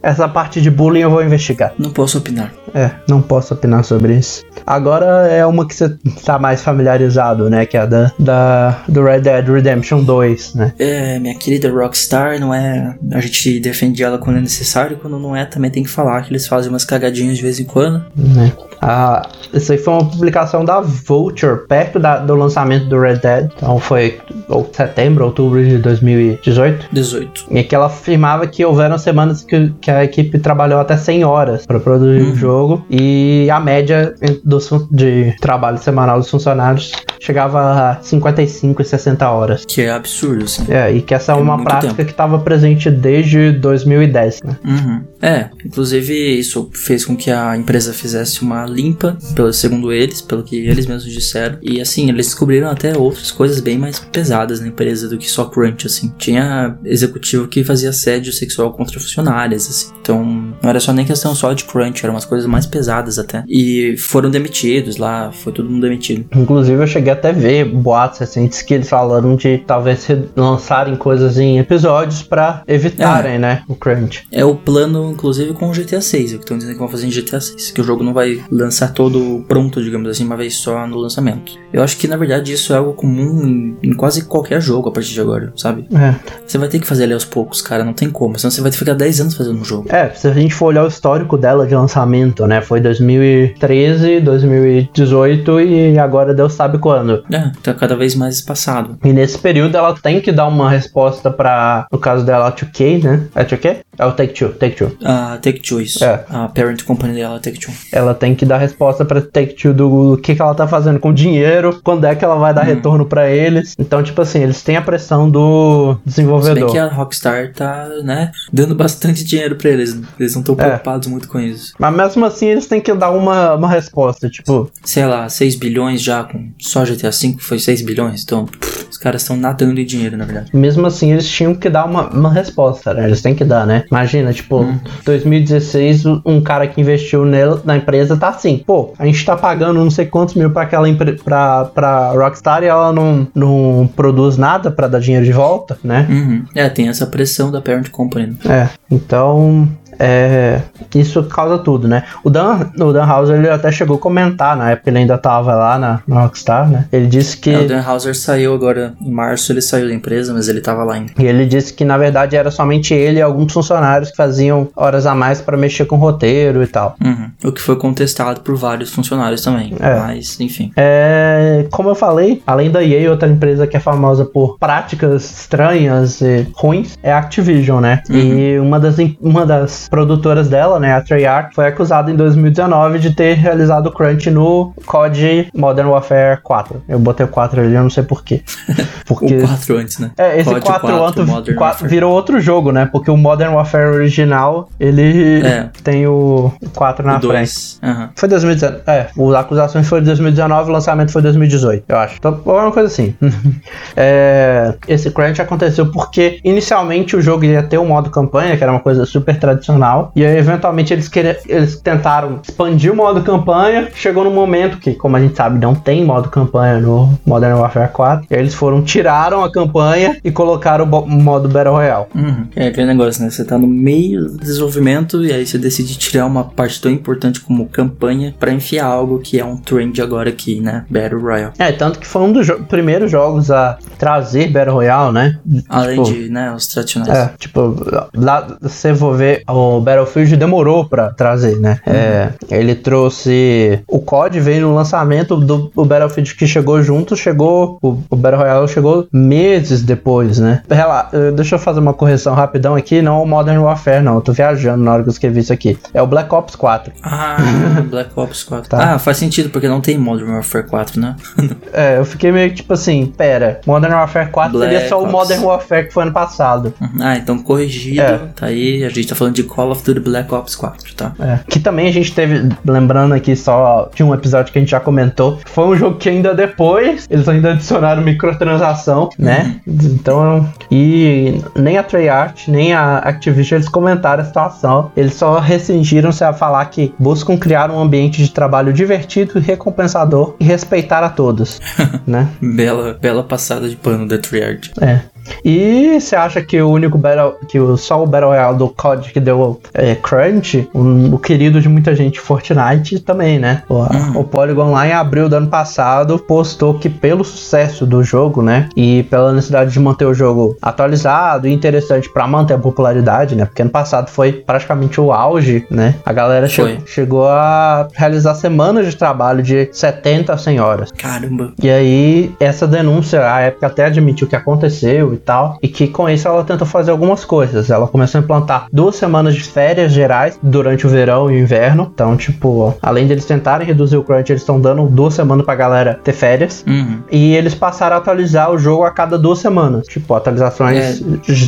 essa parte de bullying eu vou investigar. Não posso opinar. É, não posso opinar sobre isso. Agora é uma que você tá mais familiarizado, né? Que é a da, da do Red Dead Redemption 2, né? É, minha querida Rockstar, não é. A gente defende ela quando é necessário, quando não é, também tem que falar que eles fazem umas cagadinhas de vez em quando. Né? Ah, isso aí foi uma publicação da Vulture, perto da, do lançamento do Red Dead. Então foi ou setembro, outubro de 2018. 18. E que ela afirmava que houveram semanas que, que a equipe trabalhou até 100 horas para produzir uhum. o jogo. E a média do, de trabalho semanal dos funcionários chegava a 55 e 60 horas. Que é absurdo, sim. É, e que essa é, é uma prática tempo. que estava presente desde 2010, né? Uhum. É, inclusive isso fez com que a empresa fizesse uma limpa, pelo, segundo eles, pelo que eles mesmos disseram. E assim, eles descobriram até outras coisas bem mais pesadas na empresa do que só crunch, assim. Tinha executivo que fazia assédio sexual contra funcionárias, assim. Então, não era só nem questão só de crunch, eram umas coisas mais pesadas até. E foram demitidos lá, foi todo mundo demitido. Inclusive, eu cheguei até a ver boatos recentes que eles falaram de talvez lançarem coisas em episódios para evitarem, é. né, o crunch. É o plano, inclusive, com o GTA 6, é o que estão dizendo que vão fazer em GTA 6, que o jogo não vai lançar todo pronto, digamos assim, uma vez só no lançamento. Eu acho que, na verdade, isso é algo comum em, em quase qualquer jogo a partir de agora, sabe? É. Você vai ter que fazer ali aos poucos, cara, não tem como, senão você vai ter que ficar 10 anos fazendo um jogo. É, se a gente for olhar o histórico dela de lançamento, né, foi 2013, 2018 e agora Deus sabe quando. É, tá cada vez mais espaçado. E nesse período ela tem que dar uma resposta para, no caso dela, a 2K, né? É 2K? É o Take-Two, Take-Two. A Take-Two, isso. É. A parent company dela, Take-Two. Ela tem que dar resposta pra Take-Two do que, que ela tá fazendo com o dinheiro, quando é que ela vai dar hum. retorno para eles. Então, tipo assim, eles têm a pressão do desenvolvedor. Se bem que a Rockstar tá, né, dando bastante dinheiro pra eles. Eles não estão preocupados muito com isso. Mas mesmo assim eles têm que dar uma, uma resposta, tipo. Sei lá, 6 bilhões já com só GTA V foi 6 bilhões, então pff, os caras estão nadando em dinheiro, na verdade. Mesmo assim eles tinham que dar uma, uma resposta, né? Eles têm que dar, né? Imagina, tipo, Hum. 2016, um cara que investiu nele, na empresa tá assim, pô, a gente tá pagando não sei quantos mil pra aquela pra, pra Rockstar e ela não, não produz nada pra dar dinheiro de volta, né? Uhum. É, tem essa pressão da Parent Company. né? É, então é, isso causa tudo, né? O Dan, o Dan Houser ele até chegou a comentar na época ele ainda tava lá na, na Rockstar, né? Ele disse que É, o Dan Houser saiu agora em março, ele saiu da empresa, mas ele tava lá ainda. e ele disse que na verdade era somente ele e alguns funcionários que faziam horas a mais pra mexer com o roteiro e tal. Uhum. O que foi contestado por vários funcionários também. É. Mas, enfim. É, como eu falei, além da EA, outra empresa que é famosa por práticas estranhas e ruins é a Activision, né? E uma das, uma das produtoras dela, né, a Treyarch, foi acusada em 2019 de ter realizado crunch no COD Modern Warfare 4. Eu botei o 4 ali, eu não sei porquê. Porque... O 4 antes, né? É, esse COD 4, 4, antes- Modern 4 Warfare. virou outro jogo, né? Porque o Modern Warfare original, ele É. tem o 4 na o frente. 2. Aham. Foi 2019. É, as acusações foram em 2019, o lançamento foi em 2018, eu acho. Então, é uma coisa assim. É, esse crunch aconteceu porque inicialmente o jogo ia ter um modo campanha, que era uma coisa super tradicional, e aí eventualmente eles, querer, eles tentaram expandir o modo campanha. Chegou no momento que, como a gente sabe, não tem modo campanha no Modern Warfare 4. E aí eles foram, tiraram a campanha e colocaram o modo Battle Royale. Uhum. É aquele negócio, né? Você tá no meio do desenvolvimento e aí você decide tirar uma parte tão importante como campanha pra enfiar algo que é um trend agora aqui, né? Battle Royale. É, tanto que foi um dos jo- primeiros jogos a trazer Battle Royale, né? Além Tipo, de, né, os tradicionais. É, tipo, lá você for ver, o Battlefield demorou pra trazer, né? É, ele trouxe. O COD veio no lançamento do o Battlefield que chegou junto, chegou. O, o Battle Royale chegou meses depois, né? Rela- eh, deixa eu fazer uma correção rapidão aqui, não o Modern Warfare, não. Eu tô viajando na hora que eu escrevi isso aqui. É o Black Ops 4. Ah, Black Ops 4. Tá. Ah, faz sentido, porque não tem Modern Warfare 4, né? É, eu fiquei meio que tipo assim, pera, Modern Warfare 4 seria Black só o Ops. Modern Warfare que foi ano passado. ah, então corrigido. É. Tá aí, a gente tá falando de Call of Duty Black Ops 4, tá? É, que também a gente teve, lembrando aqui só de um episódio que a gente já comentou, foi um jogo que ainda depois eles ainda adicionaram microtransação, né? Então, e nem a Treyarch, nem a Activision eles comentaram a situação, eles só rescindiram-se a falar que buscam criar um ambiente de trabalho divertido, recompensador e respeitar a todos, né? Bela, bela passada de pano da Triad. É. E você acha que o único Battle. que o, só o Battle Royale do COD que deu é, crunch, o, o querido de muita gente, Fortnite também, né? O, Hum. o Polygon lá em abril do ano passado postou que pelo sucesso do jogo, né? E pela necessidade de manter o jogo atualizado e interessante pra manter a popularidade, né? Porque ano passado foi praticamente o auge, né? A galera che- chegou a realizar semanas de trabalho de 70 a 100 horas. Caramba. E aí, essa denúncia, a época até admitiu que aconteceu e tal, e que com isso ela tentou fazer algumas coisas. Ela começou a implantar duas semanas de férias gerais durante o verão e o inverno. Então, tipo, além deles tentarem reduzir o crunch, eles estão dando duas semanas pra galera ter férias. Uhum. E eles passaram a atualizar o jogo a cada duas semanas. Tipo, atualizações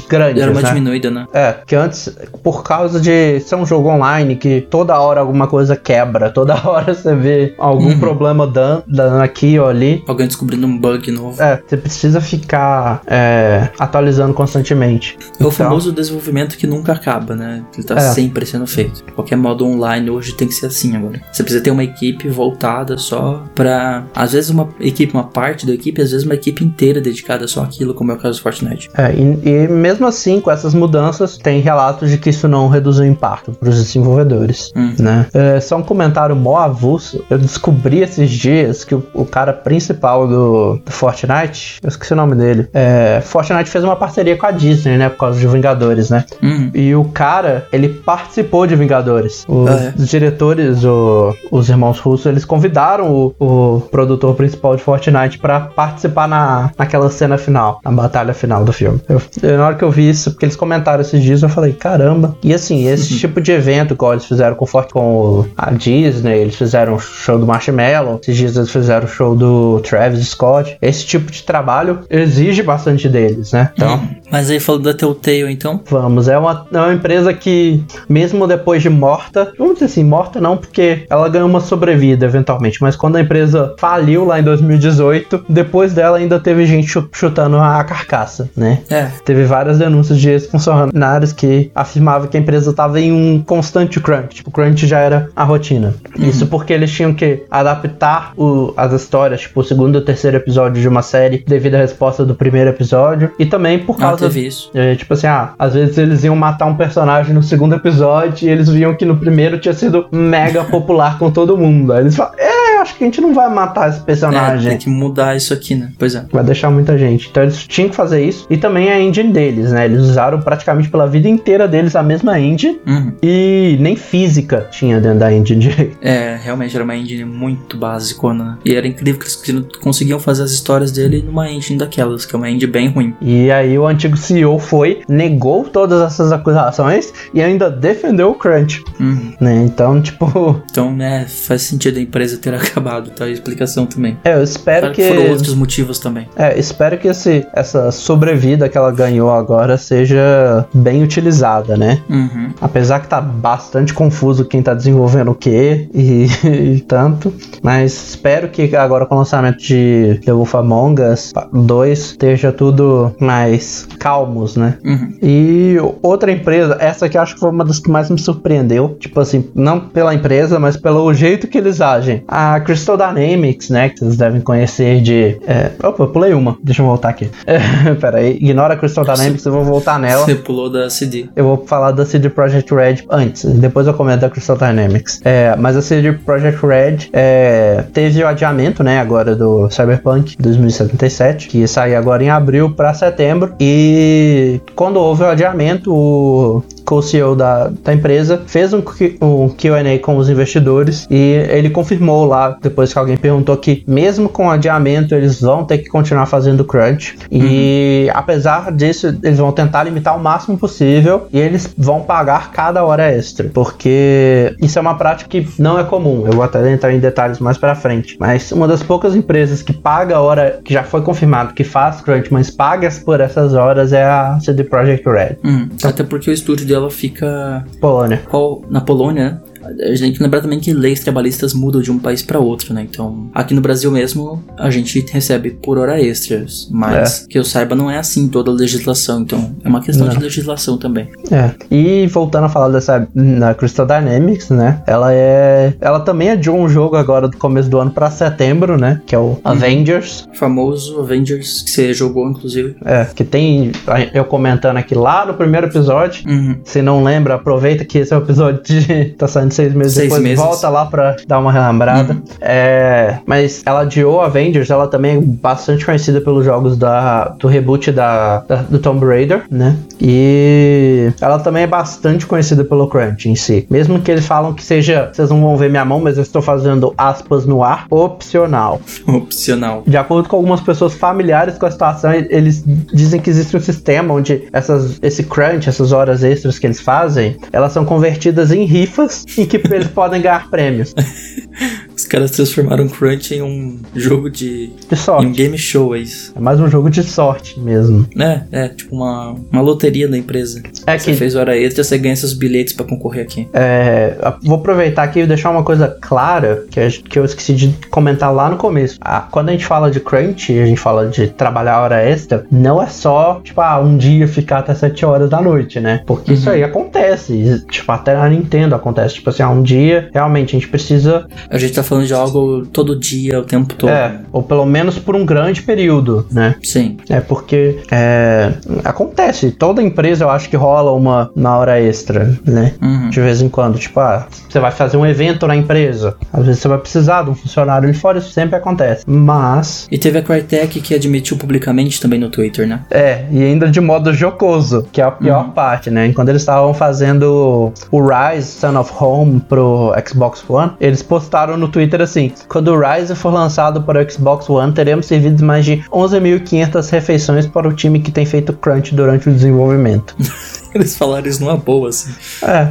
grandes, Era uma né? diminuída, né? É, que antes, por causa de ser um jogo online, que toda hora alguma coisa quebra, toda hora você vê algum Uhum. problema dando, dando aqui ou ali. Alguém descobrindo um bug novo. É, você precisa ficar é, atualizando constantemente. É o Então- famoso desenvolvimento que nunca acaba, né? Ele tá É. sempre sendo feito. Qualquer modo online hoje tem que ser assim agora. Você precisa ter uma equipe voltada só pra. Às vezes uma equipe, uma parte da equipe, às vezes uma equipe inteira dedicada só àquilo, como é o caso do Fortnite. É, e, e mesmo assim, com essas mudanças, tem relatos de que isso não reduziu o impacto para os desenvolvedores. Hum. Né? É, só um comentário mó avulso. Eu descobri esses dias que o, o cara principal do, do Fortnite, eu esqueci o nome dele. É, Fortnite fez uma parceria com a Disney, né? Por causa de Vingadores, né? Hum. E o cara, ele participou de Vingadores. Os, Ah, é? diretores, o- os irmãos Russo, eles convidaram o, o produtor principal de Fortnite pra participar na, naquela cena final, na batalha final do filme. Eu- eu- na hora que eu vi isso, porque eles comentaram esses dias, eu falei, caramba. E assim, esse tipo de evento, igual eles fizeram com, Fort- com a Disney, eles fizeram o show do Marshmallow, esses dias eles fizeram o show do Travis Scott. Esse tipo de trabalho exige bastante deles, né? Então, Mas aí falando da Telltale, então? Vamos, é uma, é uma empresa que, mesmo depois de morta, vamos dizer assim, morta não, porque ela ganhou uma sobrevida eventualmente, mas quando a empresa faliu lá em 2018, depois dela ainda teve gente chutando a carcaça, né? É. Teve várias denúncias de ex-funcionários que afirmavam que a empresa estava em um constante crunch, tipo, crunch já era a rotina. Uhum. Isso porque eles tinham que adaptar o, as histórias, tipo, o segundo e o terceiro episódio de uma série devido à resposta do primeiro episódio, e também por causa teve isso. É, tipo assim, ah, às vezes eles iam matar um personagem no segundo episódio e eles viam que no primeiro tinha sido mega popular com todo mundo. Aí eles falam, é, acho que a gente não vai matar esse personagem. É, tem que mudar isso aqui, né? Pois é. Vai deixar muita gente. Então eles tinham que fazer isso. E também a engine deles, né? Eles usaram praticamente pela vida inteira deles a mesma engine. Uhum. E nem física tinha dentro da engine direito. É, realmente era uma engine muito básica, né? E era incrível que eles conseguiam fazer as histórias dele numa engine daquelas, que é uma engine bem ruim. E aí o antigo CEO foi, negou todas essas acusações e ainda defendeu o Crunch. Uhum. Né? Então, tipo. Então, né, faz sentido a empresa ter acabado, tá? A explicação também. É, eu espero claro que. que foram outros motivos também. É, espero que esse, essa sobrevida que ela ganhou agora seja bem utilizada, né? Uhum. Apesar que tá bastante confuso quem tá desenvolvendo o que e, e, tanto. Mas espero que agora com o lançamento de The Wolf Among Us 2 esteja tudo mais calmos, né? Uhum. E outra empresa, essa aqui acho que foi uma das que mais me surpreendeu. Tipo assim, não pela empresa, mas pelo jeito que eles agem. A Crystal Dynamics, né? Que vocês devem conhecer de. É... Opa, eu pulei uma. Deixa eu voltar aqui. É, pera aí, ignora a Crystal Dynamics, eu vou voltar nela. Você pulou da CD. Eu vou falar da CD Projekt Red antes, depois eu comento da Crystal Dynamics. É, mas a CD Projekt Red é, teve o adiamento, né? Agora do Cyberpunk 2077, que ia sair agora em abril para setembro. E quando houve o adiamento, o co-CEO da, da empresa, fez um, um QA com os investidores e ele confirmou lá, depois que alguém perguntou, que mesmo com adiamento eles vão ter que continuar fazendo crunch. E uhum. apesar disso, eles vão tentar limitar o máximo possível e eles vão pagar cada hora extra, porque isso é uma prática que não é comum. Eu vou até entrar em detalhes mais para frente, mas uma das poucas empresas que paga a hora que já foi confirmado que faz crunch, mas paga por essas horas é a CD Projekt Red. Uhum. Até porque o estúdio dela fica. Polônia. Na Polônia, a gente tem que lembrar também que leis trabalhistas mudam de um país para outro, né? Então, aqui no Brasil mesmo, a gente recebe por hora extras, mas é. que eu saiba não é assim toda a legislação, então é uma questão não. de legislação também. É. E voltando a falar dessa na Crystal Dynamics, né? Ela é, ela também adiou um jogo agora do começo do ano para setembro, né? Que é o uhum. Avengers. Famoso Avengers que você jogou inclusive. É, que tem eu comentando aqui lá no primeiro episódio. Uhum. Se não lembra, aproveita que esse é o episódio de tá saindo seis meses seis depois, meses. volta lá pra dar uma relembrada. Uhum. É, mas ela adiou Avengers, ela também é bastante conhecida pelos jogos da, do reboot da, da, do Tomb Raider, né? E ela também é bastante conhecida pelo Crunch em si. Mesmo que eles falam que seja, vocês não vão ver minha mão, mas eu estou fazendo aspas no ar, opcional. Opcional. De acordo com algumas pessoas familiares com a situação, eles dizem que existe um sistema onde essas, esse crunch, essas horas extras que eles fazem, elas são convertidas em rifas em que eles podem ganhar prêmios. Caras transformaram Crunch em um jogo de. De sorte. Em um game show, é isso. É mais um jogo de sorte mesmo. É, é, tipo uma, uma loteria da empresa. É você que... fez hora extra, você ganha seus bilhetes para concorrer aqui. É. Vou aproveitar aqui e deixar uma coisa clara que, que eu esqueci de comentar lá no começo. Ah, quando a gente fala de Crunch, a gente fala de trabalhar hora extra, não é só, tipo, ah, um dia ficar até 7 horas da noite, né? Porque uhum. isso aí acontece. Tipo, até na Nintendo acontece. Tipo assim, ah, um dia realmente a gente precisa. A gente tá falando de algo todo dia, o tempo todo. É, ou pelo menos por um grande período, né? Sim. É porque é, acontece, toda empresa eu acho que rola uma, uma hora extra, né? Uhum. De vez em quando. Tipo, ah, você vai fazer um evento na empresa, às vezes você vai precisar de um funcionário de fora, isso sempre acontece. Mas. E teve a Crytek que admitiu publicamente também no Twitter, né? É, e ainda de modo jocoso, que é a pior uhum. parte, né? Quando eles estavam fazendo o Rise Son of Home pro Xbox One, eles postaram no Twitter assim: quando o Rise for lançado para o Xbox One, teremos servido mais de 11.500 refeições para o time que tem feito crunch durante o desenvolvimento. Eles falaram isso numa boa, assim. É.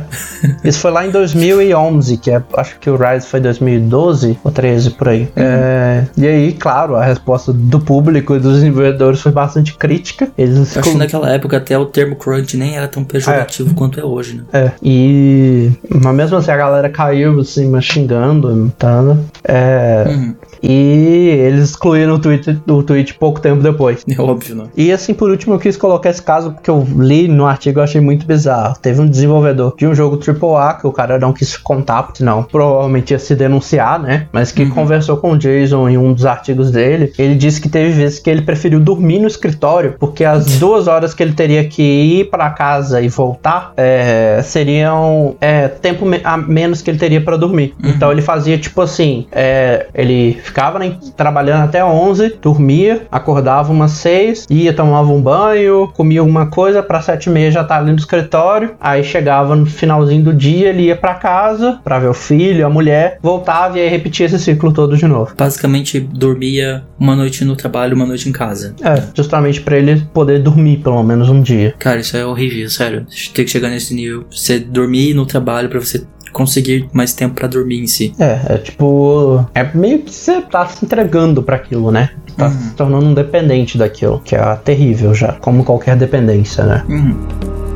Isso foi lá em 2011, que é, acho que o Rise foi 2012 ou 13 por aí. Uhum. É, e aí, claro, a resposta do público e dos desenvolvedores foi bastante crítica. Eles acho que naquela época até o termo crunch nem era tão pejorativo é. quanto é hoje, né? É. E mas mesmo assim a galera caiu assim, mas xingando, tá? É. Uhum. E eles excluíram o tweet, o tweet pouco tempo depois. É óbvio, né? E assim, por último, eu quis colocar esse caso porque eu li no artigo achei muito bizarro. Teve um desenvolvedor de um jogo AAA que o cara não quis contar, não provavelmente ia se denunciar, né? Mas que uhum. conversou com o Jason em um dos artigos dele. Ele disse que teve vezes que ele preferiu dormir no escritório porque as duas horas que ele teria que ir para casa e voltar é, seriam é, tempo a menos que ele teria para dormir. Uhum. Então ele fazia tipo assim: é, ele ficava né, trabalhando até 11, dormia, acordava umas 6, ia, tomava um banho, comia alguma coisa, para 7 e meia já tava ali no escritório, aí chegava no finalzinho do dia, ele ia para casa para ver o filho, a mulher, voltava e aí repetia esse ciclo todo de novo. Basicamente dormia uma noite no trabalho, uma noite em casa. É, justamente para ele poder dormir pelo menos um dia. Cara, isso é horrível, sério. Tem que chegar nesse nível. Você dormir no trabalho para você conseguir mais tempo para dormir em si. É, é tipo. É meio que você tá se entregando para aquilo, né? Tá uhum. se tornando um dependente daquilo, que é terrível já, como qualquer dependência, né? Uhum.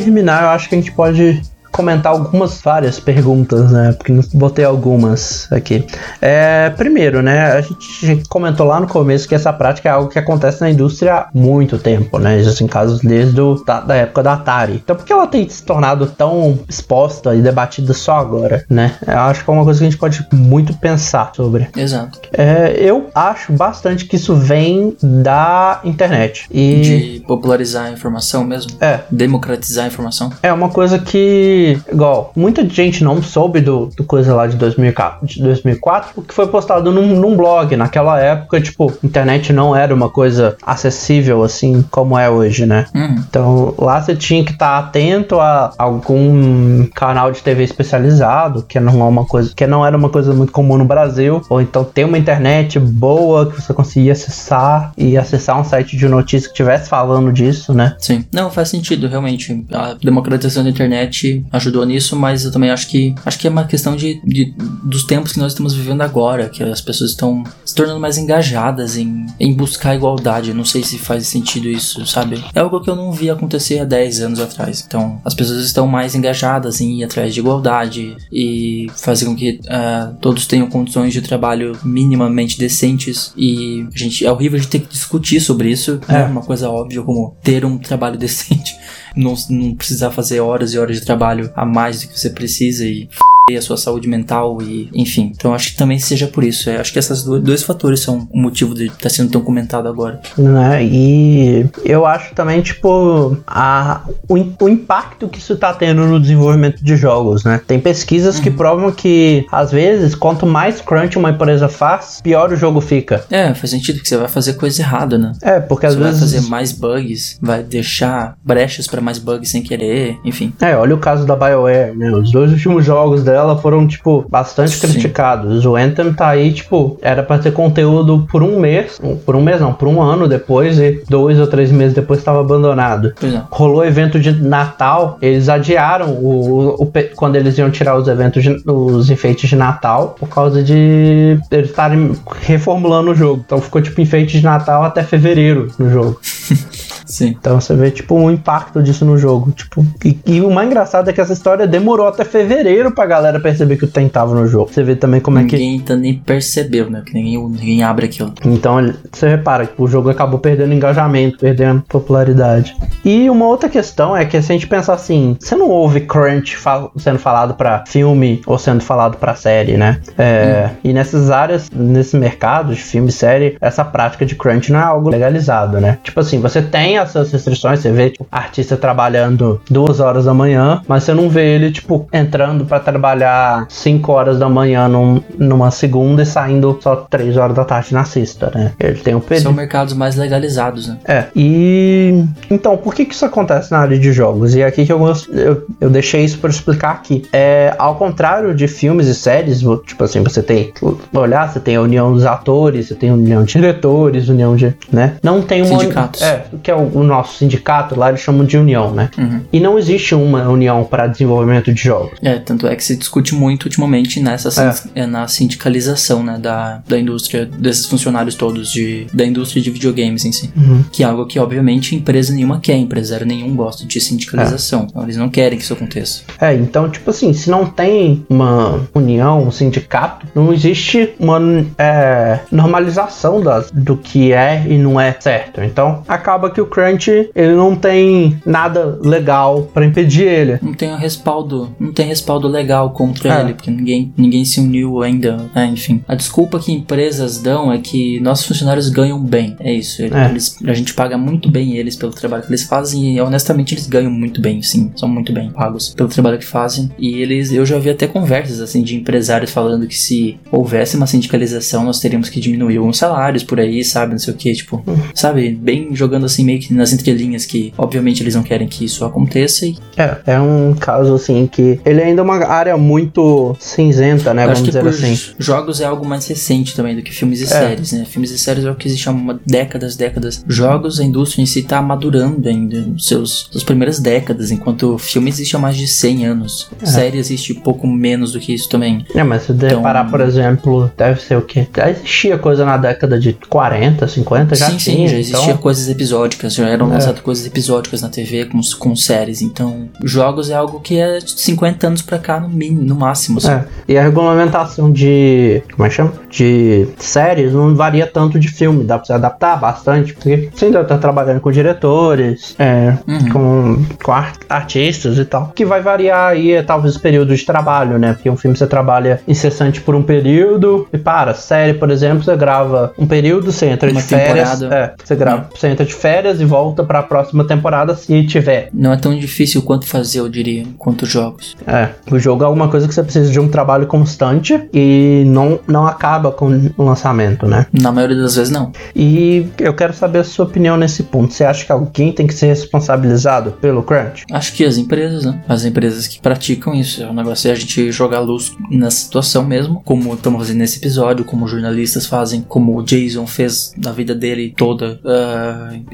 Terminar, eu acho que a gente pode comentar algumas várias perguntas, né? Porque botei algumas aqui. É, primeiro, né? A gente comentou lá no começo que essa prática é algo que acontece na indústria há muito tempo, né? Existem casos desde o, da, da, época da Atari. Então, por que ela tem se tornado tão exposta e debatida só agora, né? Eu acho que é uma coisa que a gente pode muito pensar sobre. Exato. É, eu acho bastante que isso vem da internet. E... De popularizar a informação mesmo? É. Democratizar a informação? É uma coisa que igual, muita gente não soube do, do coisa lá de 2004, de 2004 porque foi postado num, num blog. Naquela época, tipo, internet não era uma coisa acessível assim como é hoje, né? Uhum. Então lá você tinha que estar tá atento a algum canal de TV especializado, que não é uma coisa, que não era uma coisa muito comum no Brasil, ou então ter uma internet boa que você conseguia acessar e acessar um site de notícia que estivesse falando disso, né? Sim. Não, faz sentido, realmente. A democratização da internet ajudou nisso, mas eu também acho que acho que é uma questão de, de dos tempos que nós estamos vivendo agora, que as pessoas estão se tornando mais engajadas em, em buscar igualdade. não sei se faz sentido isso, sabe? É algo que eu não vi acontecer há 10 anos atrás. Então, as pessoas estão mais engajadas em ir atrás de igualdade e fazer com que uh, todos tenham condições de trabalho minimamente decentes. E a gente é horrível de ter que discutir sobre isso. É né? uma coisa óbvia como ter um trabalho decente não, não precisar fazer horas e horas de trabalho a mais do que você precisa e a sua saúde mental e enfim. Então acho que também seja por isso. Eu acho que esses dois fatores são o motivo de estar tá sendo tão comentado agora. Né? E eu acho também, tipo, a, o, o impacto que isso tá tendo no desenvolvimento de jogos, né? Tem pesquisas uhum. que provam que, às vezes, quanto mais crunch uma empresa faz, pior o jogo fica. É, faz sentido que você vai fazer coisa errada, né? É, porque às você vezes. vai fazer mais bugs, vai deixar brechas para mais bugs sem querer, enfim. É, olha o caso da BioWare, né? Os dois últimos jogos dela foram, tipo, bastante Sim. criticados. O Anthem tá aí, tipo, era pra ter conteúdo por um mês, por um mês não, por um ano depois, e dois ou três meses depois estava abandonado. É. Rolou evento de Natal, eles adiaram o, o, quando eles iam tirar os eventos, de, os enfeites de Natal, por causa de eles estarem reformulando o jogo. Então ficou, tipo, enfeite de Natal até fevereiro no jogo. Sim. Então você vê, tipo, um impacto disso no jogo. Tipo, e, e, o mais engraçado é que essa história demorou até fevereiro pra galera perceber que o Tem tava no jogo. Você vê também como ninguém é que. Ninguém nem percebeu, né? Que ninguém, ninguém abre aquilo. Então você repara que o jogo acabou perdendo engajamento, perdendo popularidade. E uma outra questão é que se a gente pensar assim, você não ouve crunch fal sendo falado para filme ou sendo falado para série, né? É, hum. E nessas áreas, nesse mercado de filme e série, essa prática de crunch não é algo legalizado, né? Tipo assim, você tem essas restrições, você vê tipo, artista trabalhando duas horas da manhã, mas você não vê ele, tipo, entrando para trabalhar 5 horas da manhã num, numa segunda e saindo só 3 horas da tarde na sexta, né? Ele tem um período. São mercados mais legalizados, né? É. E então, por que que isso acontece na área de jogos? E é aqui que eu, eu, eu deixei isso para explicar aqui. É, ao contrário de filmes e séries, tipo assim, você tem, olhar, você tem a união dos atores, você tem a união de diretores, união de, né? Não tem uma sindicatos. É, que é o, o, nosso sindicato lá eles chamam de união, né? Uhum. E não existe uma união para desenvolvimento de jogos. É, tanto é que se discute muito ultimamente nessa é. é. na sindicalização, né, da, da indústria desses funcionários todos de da indústria de videogames em si. Uhum. Que é algo que obviamente empresa nenhuma quer, empresário nenhum gosta de sindicalização. É. Então, eles não querem que isso aconteça. É, então tipo assim, se não tem uma união, um sindicato, não existe uma é, normalização das, do que é e não é certo. Então acaba que o Crunch ele não tem nada legal para impedir ele. Não tem respaldo, não tem respaldo legal contra é. ele, porque ninguém, ninguém se uniu ainda. É, enfim, a desculpa que empresas dão é que nossos funcionários ganham bem. É isso. É. A gente paga muito bem eles pelo trabalho que eles fazem e honestamente eles ganham muito bem, sim. São muito bem pagos pelo trabalho que fazem. E eles, eu já vi até conversas assim de empresários falando que se houvesse uma sindicalização, nós teríamos que diminuir alguns salários por aí, sabe? Não sei o que, tipo, uhum. sabe? Bem jogando assim meio que nas entrelinhas que, obviamente, eles não querem que isso aconteça. E... É, é um caso assim que ele ainda é uma área muito cinzenta, né? Vamos dizer assim. Jogos é algo mais recente também do que filmes e é. séries, né? Filmes e séries é o que existe há uma décadas, décadas. Jogos, a indústria em si tá madurando ainda nos seus nas primeiras décadas, enquanto filme existe há mais de 100 anos. É. Série existe pouco menos do que isso também. É, mas se então... parar, por exemplo, deve ser o quê? Já existia coisa na década de 40, 50, já sim, tinha. Sim, já existia então... coisas episódicas, já eram é. lançadas coisas episódicas na TV com, com séries. Então, jogos é algo que é 50 anos pra cá no, no máximo. Assim. É. E a regulamentação de. Como é que chama? De séries não varia tanto de filme, dá pra se adaptar bastante, porque você ainda tá trabalhando com diretores, é, uhum. com, com art artistas e tal. Que vai variar aí, é, talvez, o período de trabalho, né? Porque um filme você trabalha incessante por um período e para. Série, por exemplo, você grava um período, você entra Uma de férias. É, você grava, é. você entra de férias e volta para a próxima temporada se tiver. Não é tão difícil quanto fazer, eu diria, quanto jogos. É, o jogo é alguma coisa que você precisa de um trabalho constante e não, não acaba com o lançamento, né? Na maioria das vezes não. E eu quero saber a sua opinião nesse ponto. Você acha que alguém tem que ser responsabilizado pelo crunch? Acho que as empresas, né? As empresas que praticam isso. É um negócio é a gente jogar luz na situação mesmo, como estamos fazendo nesse episódio, como jornalistas fazem, como o Jason fez na vida dele toda. Uh,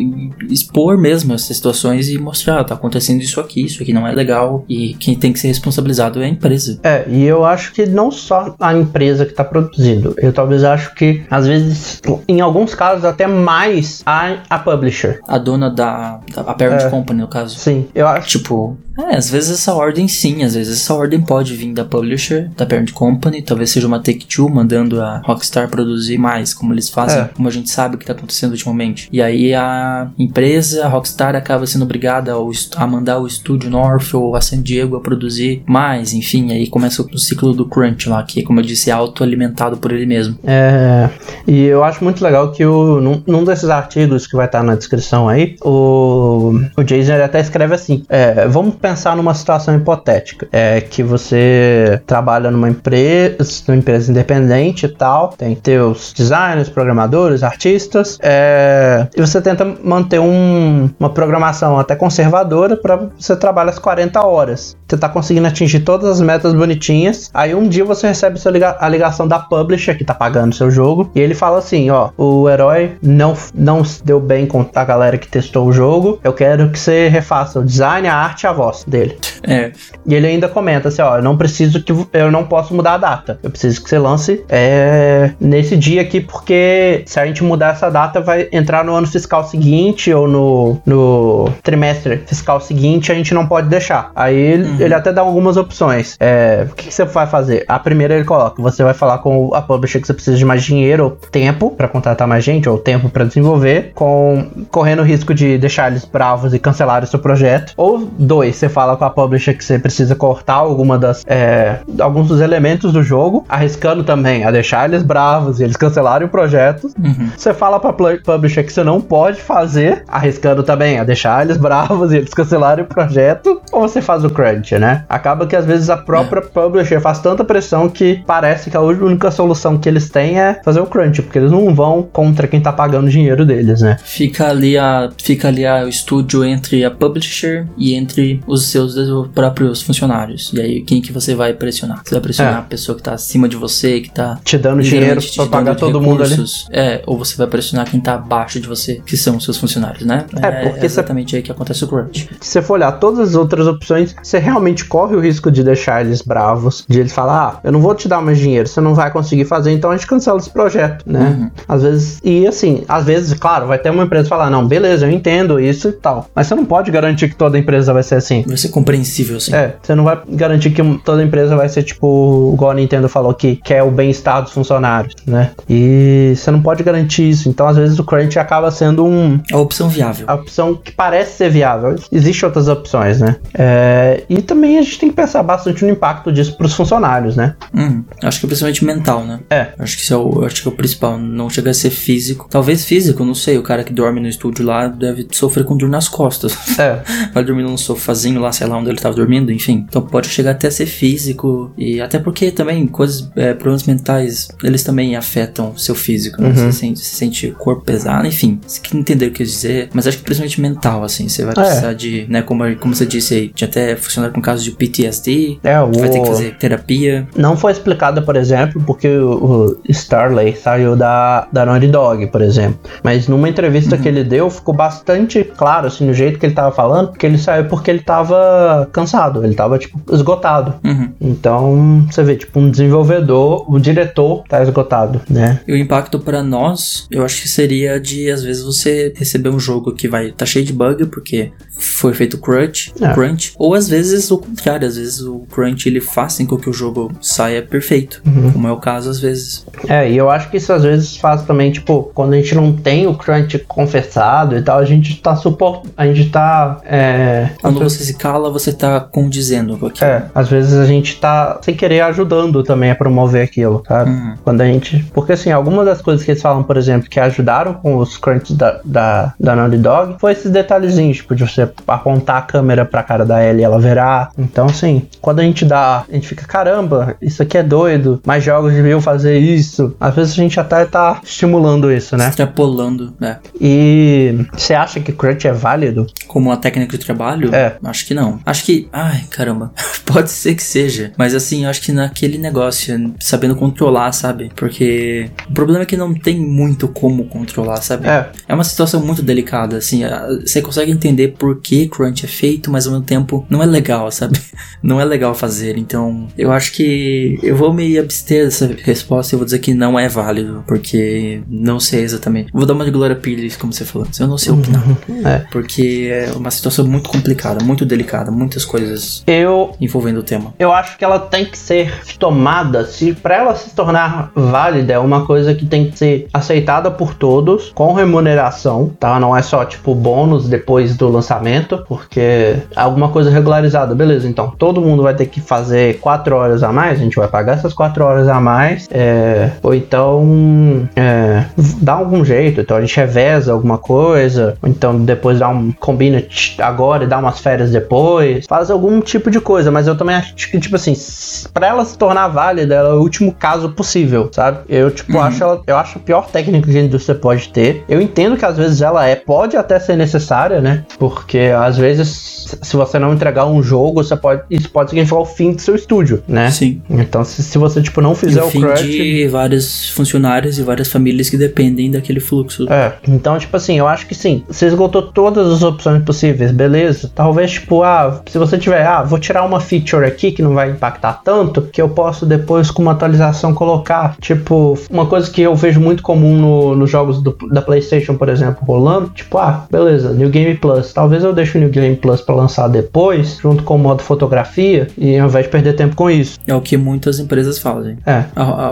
expor mesmo essas situações e mostrar, tá acontecendo isso aqui, isso aqui não é legal. E quem tem que ser responsabilizado é a empresa. É, e eu acho que não só a empresa que tá produzindo. Eu talvez acho que, às vezes, em alguns casos, até mais a, a publisher. A dona da, da a parent é, company, no caso. Sim, eu acho. Tipo, é, às vezes essa ordem sim, às vezes essa ordem pode vir da publisher, da parent company, talvez seja uma Take-Two mandando a Rockstar produzir mais, como eles fazem, é. como a gente sabe o que tá acontecendo ultimamente. E aí a empresa, a Rockstar, acaba sendo obrigada a mandar o estúdio North ou a San Diego a produzir mais, enfim, aí começa o ciclo do crunch lá, que como eu disse, é autoalimentado por ele mesmo. É, e eu acho muito legal que o, num, num desses artigos que vai estar na descrição aí, o, o Jason até escreve assim, é, vamos pensar pensar numa situação hipotética. É que você trabalha numa empresa, numa empresa independente e tal, tem teus designers, programadores, artistas, é, e você tenta manter um, uma programação até conservadora para você trabalhar as 40 horas. Você tá conseguindo atingir todas as metas bonitinhas. Aí um dia você recebe liga a ligação da publisher que tá pagando seu jogo e ele fala assim, ó, o herói não não deu bem com a galera que testou o jogo. Eu quero que você refaça o design, a arte e a voz dele. É. E ele ainda comenta assim, ó, eu não preciso que eu não posso mudar a data. Eu preciso que você lance é, nesse dia aqui porque se a gente mudar essa data vai entrar no ano fiscal seguinte ou no, no trimestre fiscal seguinte, a gente não pode deixar. Aí ele, uhum. ele até dá algumas opções. É, o que, que, você vai fazer? A primeira ele coloca, você vai falar com a publisher que você precisa de mais dinheiro ou tempo para contratar mais gente ou tempo para desenvolver, com correndo o risco de deixar eles bravos e cancelar o seu projeto. Ou dois, você fala com a publisher que você precisa cortar alguma das é, alguns dos elementos do jogo, arriscando também a deixar eles bravos e eles cancelarem o projeto. Uhum. Você fala pra publisher que você não pode fazer, arriscando também a deixar eles bravos e eles cancelarem o projeto, ou você faz o crunch, né? Acaba que às vezes a própria é. publisher faz tanta pressão que parece que a única solução que eles têm é fazer o crunch, porque eles não vão contra quem tá pagando o dinheiro deles, né? Fica ali a fica ali a, o estúdio entre a publisher e entre os seus próprios funcionários. E aí quem que você vai pressionar? Você vai pressionar é. a pessoa que tá acima de você, que tá te dando dinheiro pra pagar todo mundo ali. É, ou você vai pressionar quem tá abaixo de você, que são os seus funcionários, né? É, é porque é exatamente cê, aí que acontece o crunch. Se você for olhar todas as outras opções, você realmente corre o risco de deixar eles bravos, de eles falar, ah, eu não vou te dar mais dinheiro, você não vai conseguir fazer, então a gente cancela esse projeto, né? Uhum. Às vezes, e assim, às vezes, claro, vai ter uma empresa falar, não, beleza, eu entendo isso e tal, mas você não pode garantir que toda empresa vai ser assim. Vai ser compreensível, sim. É, você não vai garantir que toda empresa vai ser tipo, igual a Nintendo falou que quer o bem-estar dos funcionários, né? E você não pode garantir isso, então às vezes o crunch acaba sendo um... A opção viável. A opção que parece ser viável. Existem outras opções, né? É, e também a gente tem que pensar bastante no impacto disso para os funcionários, né? Hum, acho que é principalmente mental, né? É. Acho que isso é o, acho que é o principal. Não chega a ser físico. Talvez físico, não sei. O cara que dorme no estúdio lá deve sofrer com dor nas costas. É. Vai dormir num sofazinho lá, sei lá onde ele tava dormindo, enfim. Então pode chegar até a ser físico. E até porque também coisas, é, problemas mentais, eles também afetam o seu físico, né? Uhum. Você, sente, você sente o corpo pesado, enfim. Você que entender o que eu quis dizer. Mas acho que principalmente mental, assim. Você vai é. precisar é. de, né, como, como você disse aí, tinha até funcionado com casos de PTSD. É, o... Vai ter que fazer terapia. Não foi explicado, por exemplo, porque o, o Starley saiu da, da Naughty Dog, por exemplo. Mas numa entrevista uhum. que ele deu, ficou bastante claro, assim, no jeito que ele tava falando, que ele saiu porque ele tava cansado, ele tava, tipo, esgotado. Uhum. Então, você vê, tipo, um desenvolvedor, o diretor tá esgotado, né? E o impacto para nós, eu acho que seria de, às vezes, você receber um jogo que vai tá cheio de bug, porque foi feito crunch, é. crunch, ou às vezes o contrário, às vezes o crunch ele faz com que o jogo saia perfeito, uhum. como é o caso às vezes. É, e eu acho que isso às vezes faz também, tipo, quando a gente não tem o crunch confessado e tal, a gente tá suport... a gente tá é... quando você se cala, você tá condizendo com aquilo. É, às vezes a gente tá sem querer ajudando também a promover aquilo, sabe? Uhum. Quando a gente, porque assim, algumas das coisas que eles falam, por exemplo, que ajudaram com os crunches da, da, da Naughty Dog, foi esses detalhezinhos, tipo, de você apontar a câmera pra cara da Ellie e ela verá. Então, assim, quando a gente dá, a gente fica, caramba, isso aqui é doido, mais jogos deviam fazer isso. Às vezes a gente até tá estimulando isso, né? Extrapolando, né? E você acha que crunch é válido? Como uma técnica de trabalho? É. Acho que não. Acho que, ai, caramba, pode ser que seja. Mas assim, acho que naquele negócio, sabendo controlar, sabe? Porque o problema é que não tem muito como controlar, sabe? É. É uma situação muito delicada, assim. Você consegue entender por que crunch é feito, mas ao mesmo tempo não é legal, sabe? Não é legal fazer. Então, eu acho que eu vou me abster dessa resposta e vou dizer que não é válido, porque não sei exatamente. Vou dar uma de Glória Pires, como você falou. Eu não sei opinar. É. Porque é uma situação muito complicada, muito delicada, muitas coisas eu, envolvendo o tema. Eu acho que ela tem que ser tomada, se para ela se tornar válida, é uma coisa que tem que ser aceitada por todos, com remuneração, tá? Não é só tipo bônus depois do lançamento, porque alguma coisa regularizada, beleza, então todo mundo vai ter que fazer 4 horas a mais, a gente vai pagar essas 4 horas a mais, é, ou então é, dá algum jeito, então a gente reveza alguma coisa, ou então depois dá um combina agora e dá umas férias depois, faz algum tipo de coisa, mas eu também acho que, tipo assim, para ela se tornar válida, ela é o último caso possível, sabe? Eu, tipo, uhum. acho ela, eu acho a pior técnica que a indústria pode ter. Eu entendo que às vezes ela é, pode até ser necessária, né? Porque às vezes se você não entregar um jogo, você pode, isso pode significar o fim do seu estúdio, né? Sim. Então, se, se você, tipo, não fizer e o, o fim crush... de vários funcionários e várias famílias que dependem daquele fluxo. É, então, tipo assim, eu acho que sim, você esgotou todas as opções possíveis, beleza? Talvez, tipo, ah, se você tiver, ah, vou tirar uma feature aqui que não vai impactar tanto, que eu posso depois, com uma atualização, colocar, tipo, uma coisa que eu vejo muito comum no, nos jogos do, da PlayStation, por exemplo, rolando, tipo, ah, beleza, New Game Plus, talvez eu deixo o New Game Plus para lançar depois, junto com o modo fotografia, e ao invés de perder tempo com isso. É o que muitas empresas fazem. É.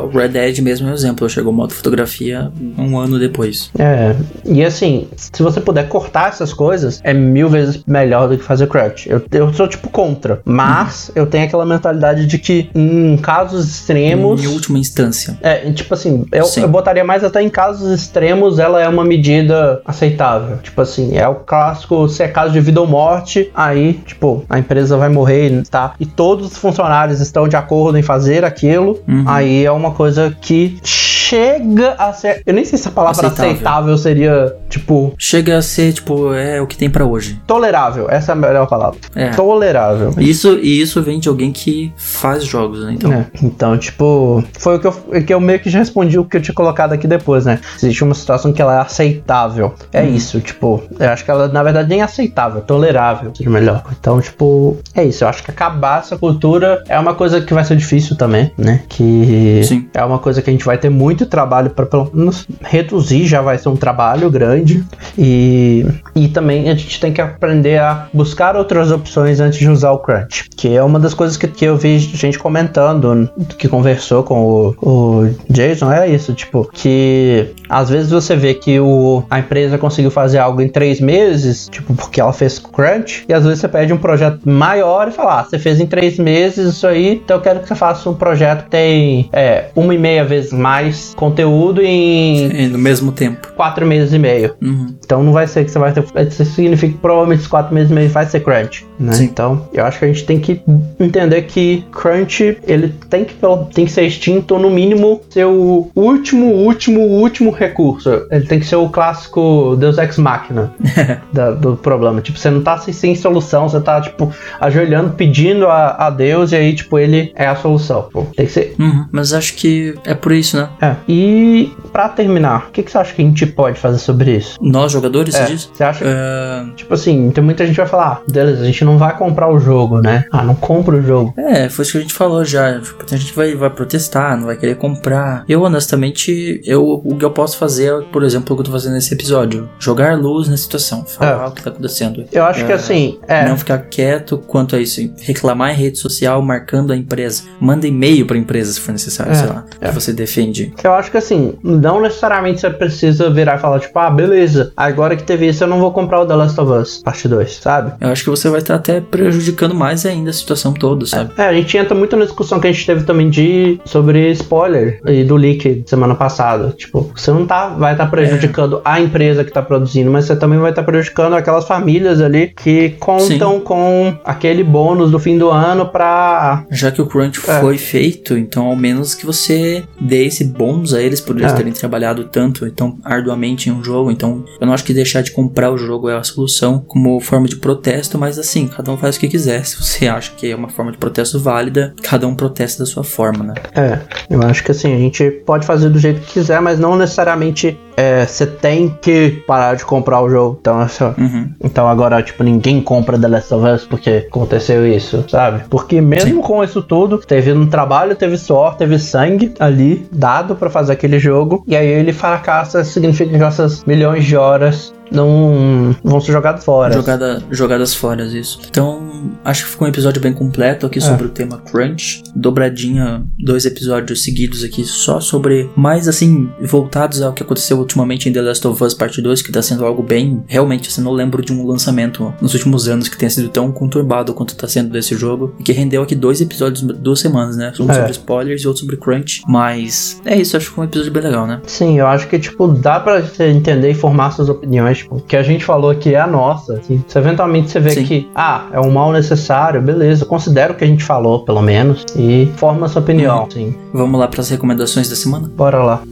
O Red Dead mesmo é um exemplo, chegou o modo fotografia um ano depois. É, e assim, se você puder cortar essas coisas, é mil vezes melhor do que fazer crunch. Eu, eu sou tipo contra, mas eu tenho aquela mentalidade de que em casos extremos. Em última instância. É, tipo assim, eu, eu botaria mais até em casos extremos, ela é uma medida aceitável. Tipo assim, é o clássico, se é caso de vida ou morte, aí, tipo, a empresa vai morrer, tá? E todos os funcionários estão de acordo em fazer aquilo, uhum. aí é uma coisa que chega a ser. Eu nem sei se a palavra aceitável, aceitável seria, tipo. Chega a ser, tipo, é o que tem para hoje. Tolerável, essa é a melhor palavra. É. Tolerável. Isso, e isso vem de alguém que faz jogos, né? Então, é. então tipo, foi o que eu, que eu meio que já respondi o que eu tinha colocado aqui depois, né? Existe uma situação que ela é aceitável. É hum. isso, tipo, eu acho que ela, na verdade, nem é aceitável, é tolerável, seja melhor. Então, tipo, é isso. Eu acho que acabar essa cultura é uma coisa que vai ser difícil também, né? Que Sim. é uma coisa que a gente vai ter muito muito trabalho para pelo menos reduzir, já vai ser um trabalho grande. E, e também a gente tem que aprender a buscar outras opções antes de usar o Crunch, que é uma das coisas que, que eu vi gente comentando, que conversou com o, o Jason, é isso, tipo, que às vezes você vê que o, a empresa conseguiu fazer algo em três meses, tipo, porque ela fez Crunch, e às vezes você pede um projeto maior e fala, ah, você fez em três meses isso aí, então eu quero que você faça um projeto que tem é, uma e meia vezes mais conteúdo em. no mesmo tempo. Quatro meses e meio. Uhum. Então não vai ser que você vai ter. Isso significa que provavelmente esses quatro meses e meio vai ser crunch. Né? Então eu acho que a gente tem que entender que crunch ele tem que, tem que ser extinto, ou no mínimo ser o último, último, último recurso. Ele tem que ser o clássico Deus Ex Machina da, do problema. Tipo, você não tá sem, sem solução, você tá, tipo, ajoelhando, pedindo a, a Deus, e aí, tipo, ele é a solução. Pô, tem que ser. Uhum. Mas acho que é por isso, né? É. E para terminar, o que, que, você acha que a gente pode fazer sobre isso? Nós jogadores, é. você diz? Você acha? Uh... Tipo assim, tem muita gente que vai falar, ah, beleza, a gente não vai comprar o jogo, né? Ah, não compra o jogo. É, foi isso que a gente falou já. Tipo, a gente vai, vai protestar, não vai querer comprar. Eu, honestamente, eu, o que eu posso fazer, por exemplo, o que eu tô fazendo nesse episódio, jogar luz na situação, falar é. o que tá acontecendo. Eu acho que assim, é. Não ficar quieto quanto a isso, reclamar em rede social marcando a empresa. Manda e-mail pra empresa se for necessário, é. sei lá, que você defende. Eu acho que assim, não necessariamente você precisa virar e falar, tipo, ah, beleza, agora que teve isso, eu não vou comprar o The Last of Us, parte 2, sabe? Eu acho que você vai estar até prejudicando mais ainda a situação toda, sabe? É, a gente entra muito na discussão que a gente teve também de sobre spoiler e do leak semana passada. Tipo, você não tá, vai estar tá prejudicando é. a empresa que tá produzindo, mas você também vai estar tá prejudicando aquelas famílias ali que contam Sim. com aquele bônus do fim do ano pra. Já que o Crunch é. foi feito, então ao menos que você dê esse bônus a eles por eles é. terem trabalhado tanto, tão arduamente em um jogo. Então, eu não acho que deixar de comprar o jogo é a solução como forma de protesto, mas assim, cada um faz o que quiser. Se você acha que é uma forma de protesto válida, cada um protesta da sua forma, né? É, eu acho que assim, a gente pode fazer do jeito que quiser, mas não necessariamente é, você tem que parar de comprar o jogo. Então, assim, uhum. então agora, tipo, ninguém compra The Last of Us porque aconteceu isso, sabe? Porque mesmo Sim. com isso tudo, teve um trabalho, teve suor, teve sangue ali dado para fazer aquele jogo. E aí ele fracassa, significa que essas milhões de horas não vão ser jogadas fora. Jogada, jogadas fora, isso. Então, acho que ficou um episódio bem completo aqui é. sobre o tema Crunch. Dobradinha, dois episódios seguidos aqui só sobre, mais assim, voltados ao que aconteceu ultimamente em The Last of Us Part 2, que tá sendo algo bem. Realmente, assim, não lembro de um lançamento nos últimos anos que tenha sido tão conturbado quanto tá sendo desse jogo. E que rendeu aqui dois episódios, duas semanas, né? Um é. sobre spoilers e outro sobre Crunch. Mas é isso, acho que foi um episódio bem legal, né? Sim, eu acho que, tipo, dá pra entender e formar suas opiniões tipo, o que a gente falou aqui é a nossa. Assim. Se eventualmente você vê Sim. que, ah, é um mal necessário, beleza, considera o que a gente falou, pelo menos, e forma a sua opinião. Uhum. Sim. Vamos lá para as recomendações da semana? Bora lá.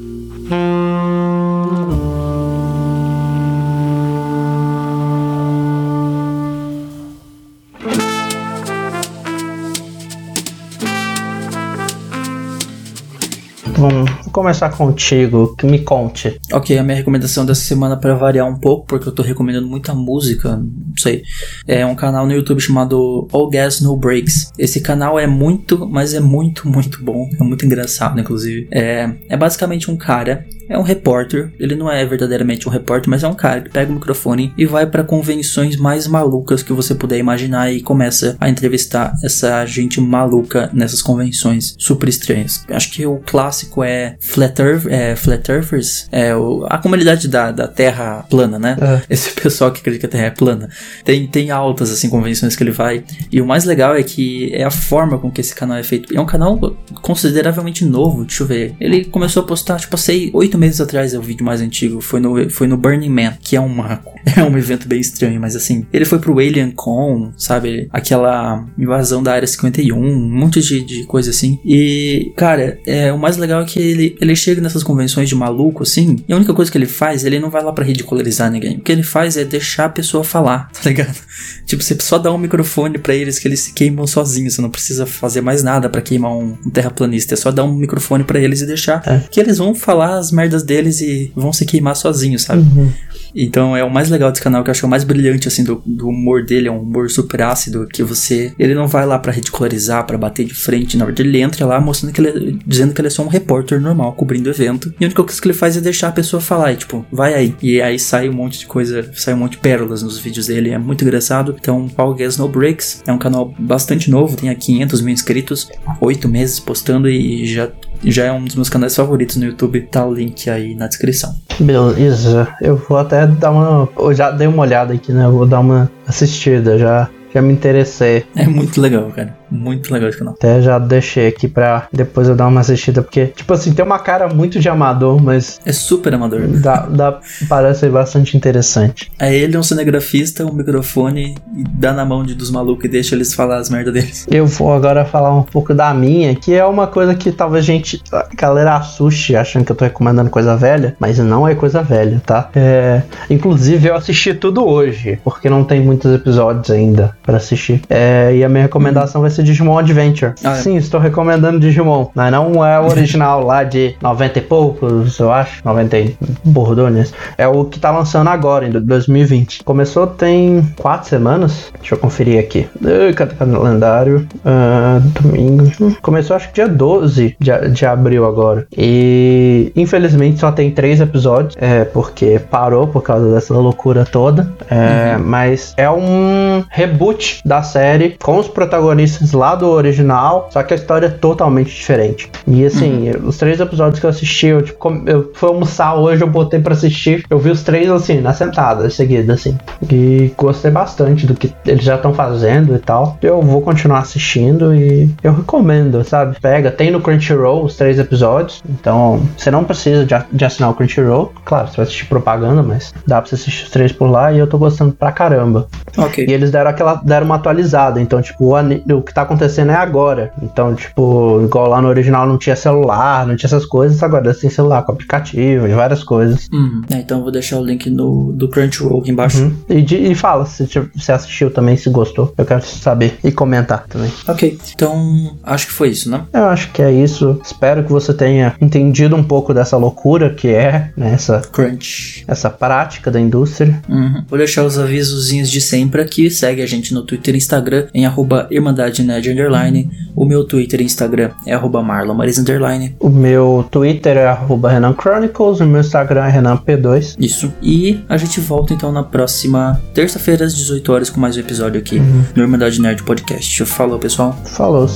Começar contigo, que me conte. Ok, a minha recomendação dessa semana para variar um pouco, porque eu tô recomendando muita música, não sei. É um canal no YouTube chamado All Gas No Breaks. Esse canal é muito, mas é muito, muito bom. É muito engraçado, inclusive. É, é basicamente um cara é um repórter. Ele não é verdadeiramente um repórter, mas é um cara que pega o microfone e vai para convenções mais malucas que você puder imaginar e começa a entrevistar essa gente maluca nessas convenções super estranhas. Acho que o clássico é Flat, Earth, é, Flat Earthers, é o, a comunidade da, da Terra plana, né? É. Esse pessoal que acredita que a Terra é plana. Tem, tem altas, assim, convenções que ele vai. E o mais legal é que é a forma com que esse canal é feito. É um canal consideravelmente novo, deixa eu ver. Ele começou a postar, tipo, sei, oito meses atrás é o vídeo mais antigo. Foi no, foi no Burning Man, que é um marco. É um evento bem estranho, mas assim, ele foi pro Alien Con, sabe? Aquela invasão da Área 51, um monte de, de coisa assim. E, cara, é, o mais legal é que ele, ele chega nessas convenções de maluco, assim, e a única coisa que ele faz, ele não vai lá para ridicularizar ninguém. O que ele faz é deixar a pessoa falar, tá ligado? Tipo, você só dá um microfone para eles que eles se queimam sozinhos. Você não precisa fazer mais nada para queimar um, um, terraplanista. É só dar um microfone para eles e deixar é. que eles vão falar as merdas deles e vão se queimar sozinhos, sabe? Uhum. Então é o mais legal desse canal, que eu acho o mais brilhante, assim, do, do humor dele. É um humor super ácido, que você. Ele não vai lá para ridicularizar, para bater de frente. Na verdade, ele entra lá mostrando que ele é, dizendo que ele é só um repórter normal, cobrindo o evento. E a única coisa que ele faz é deixar a pessoa falar, e, tipo, vai aí. E aí sai um monte de coisa, sai um monte de pérolas nos vídeos dele. É muito engraçado. Então, Paul Guess No Breaks é um canal bastante novo, tem aqui 500 mil inscritos, 8 meses postando e já já é um dos meus canais favoritos no YouTube. Tá o link aí na descrição. Beleza, eu vou até dar uma. Eu já dei uma olhada aqui, né? Eu vou dar uma assistida já. Já me interessei. É muito legal, cara. Muito legal esse canal. Até já deixei aqui pra depois eu dar uma assistida, porque, tipo assim, tem uma cara muito de amador, mas. É super amador. Dá, dá, parece bastante interessante. É ele, um cinegrafista, um microfone e dá na mão de, dos malucos e deixa eles falar as merdas deles. Eu vou agora falar um pouco da minha, que é uma coisa que talvez a gente. A galera assuste achando que eu tô recomendando coisa velha, mas não é coisa velha, tá? É, inclusive, eu assisti tudo hoje, porque não tem muitos episódios ainda para assistir. É, e a minha recomendação vai ser Digimon Adventure. Ah, é. Sim, estou recomendando Digimon. Mas não é o original lá de 90 e poucos, eu acho. 90 e bordones. É o que tá lançando agora, em 2020. Começou tem 4 semanas. Deixa eu conferir aqui. Cadê o calendário? Uh, domingo. Começou acho que dia 12 de, de abril agora. E infelizmente só tem 3 episódios. É, porque parou por causa dessa loucura toda. É, uhum. Mas é um reboot da série com os protagonistas lá do original, só que a história é totalmente diferente. E assim, uhum. os três episódios que eu assisti, eu, tipo, eu fui almoçar hoje, eu botei para assistir, eu vi os três assim, na sentada, seguida, assim. E gostei bastante do que eles já estão fazendo e tal. Eu vou continuar assistindo e eu recomendo, sabe? Pega, tem no Crunchyroll os três episódios, então você não precisa de, de assinar o Crunchyroll. Claro, você vai assistir propaganda, mas dá pra você assistir os três por lá e eu tô gostando pra caramba. Ok. E eles deram aquela, deram uma atualizada, então, tipo, o, o que tá acontecendo é agora. Então, tipo, igual lá no original não tinha celular, não tinha essas coisas, agora tem celular com aplicativo e várias coisas. Uhum. É, então eu vou deixar o link no, do Crunchyroll aqui embaixo. Uhum. E, de, e, fala se você assistiu também, se gostou. Eu quero saber e comentar também. Ok, então acho que foi isso, né? Eu acho que é isso. Espero que você tenha entendido um pouco dessa loucura que é né, essa crunch, essa prática da indústria. Uhum. Vou deixar os avisozinhos de sempre aqui. Segue a gente no Twitter e Instagram em arroba Irmandade Nerd Underline. O meu Twitter e Instagram é arroba Underline. O meu Twitter é arroba Renan Chronicles. O meu Instagram é Renan P2. Isso. E a gente volta então na próxima terça-feira às 18 horas com mais um episódio aqui uhum. no Irmandade Nerd Podcast. Falou, pessoal. Falou.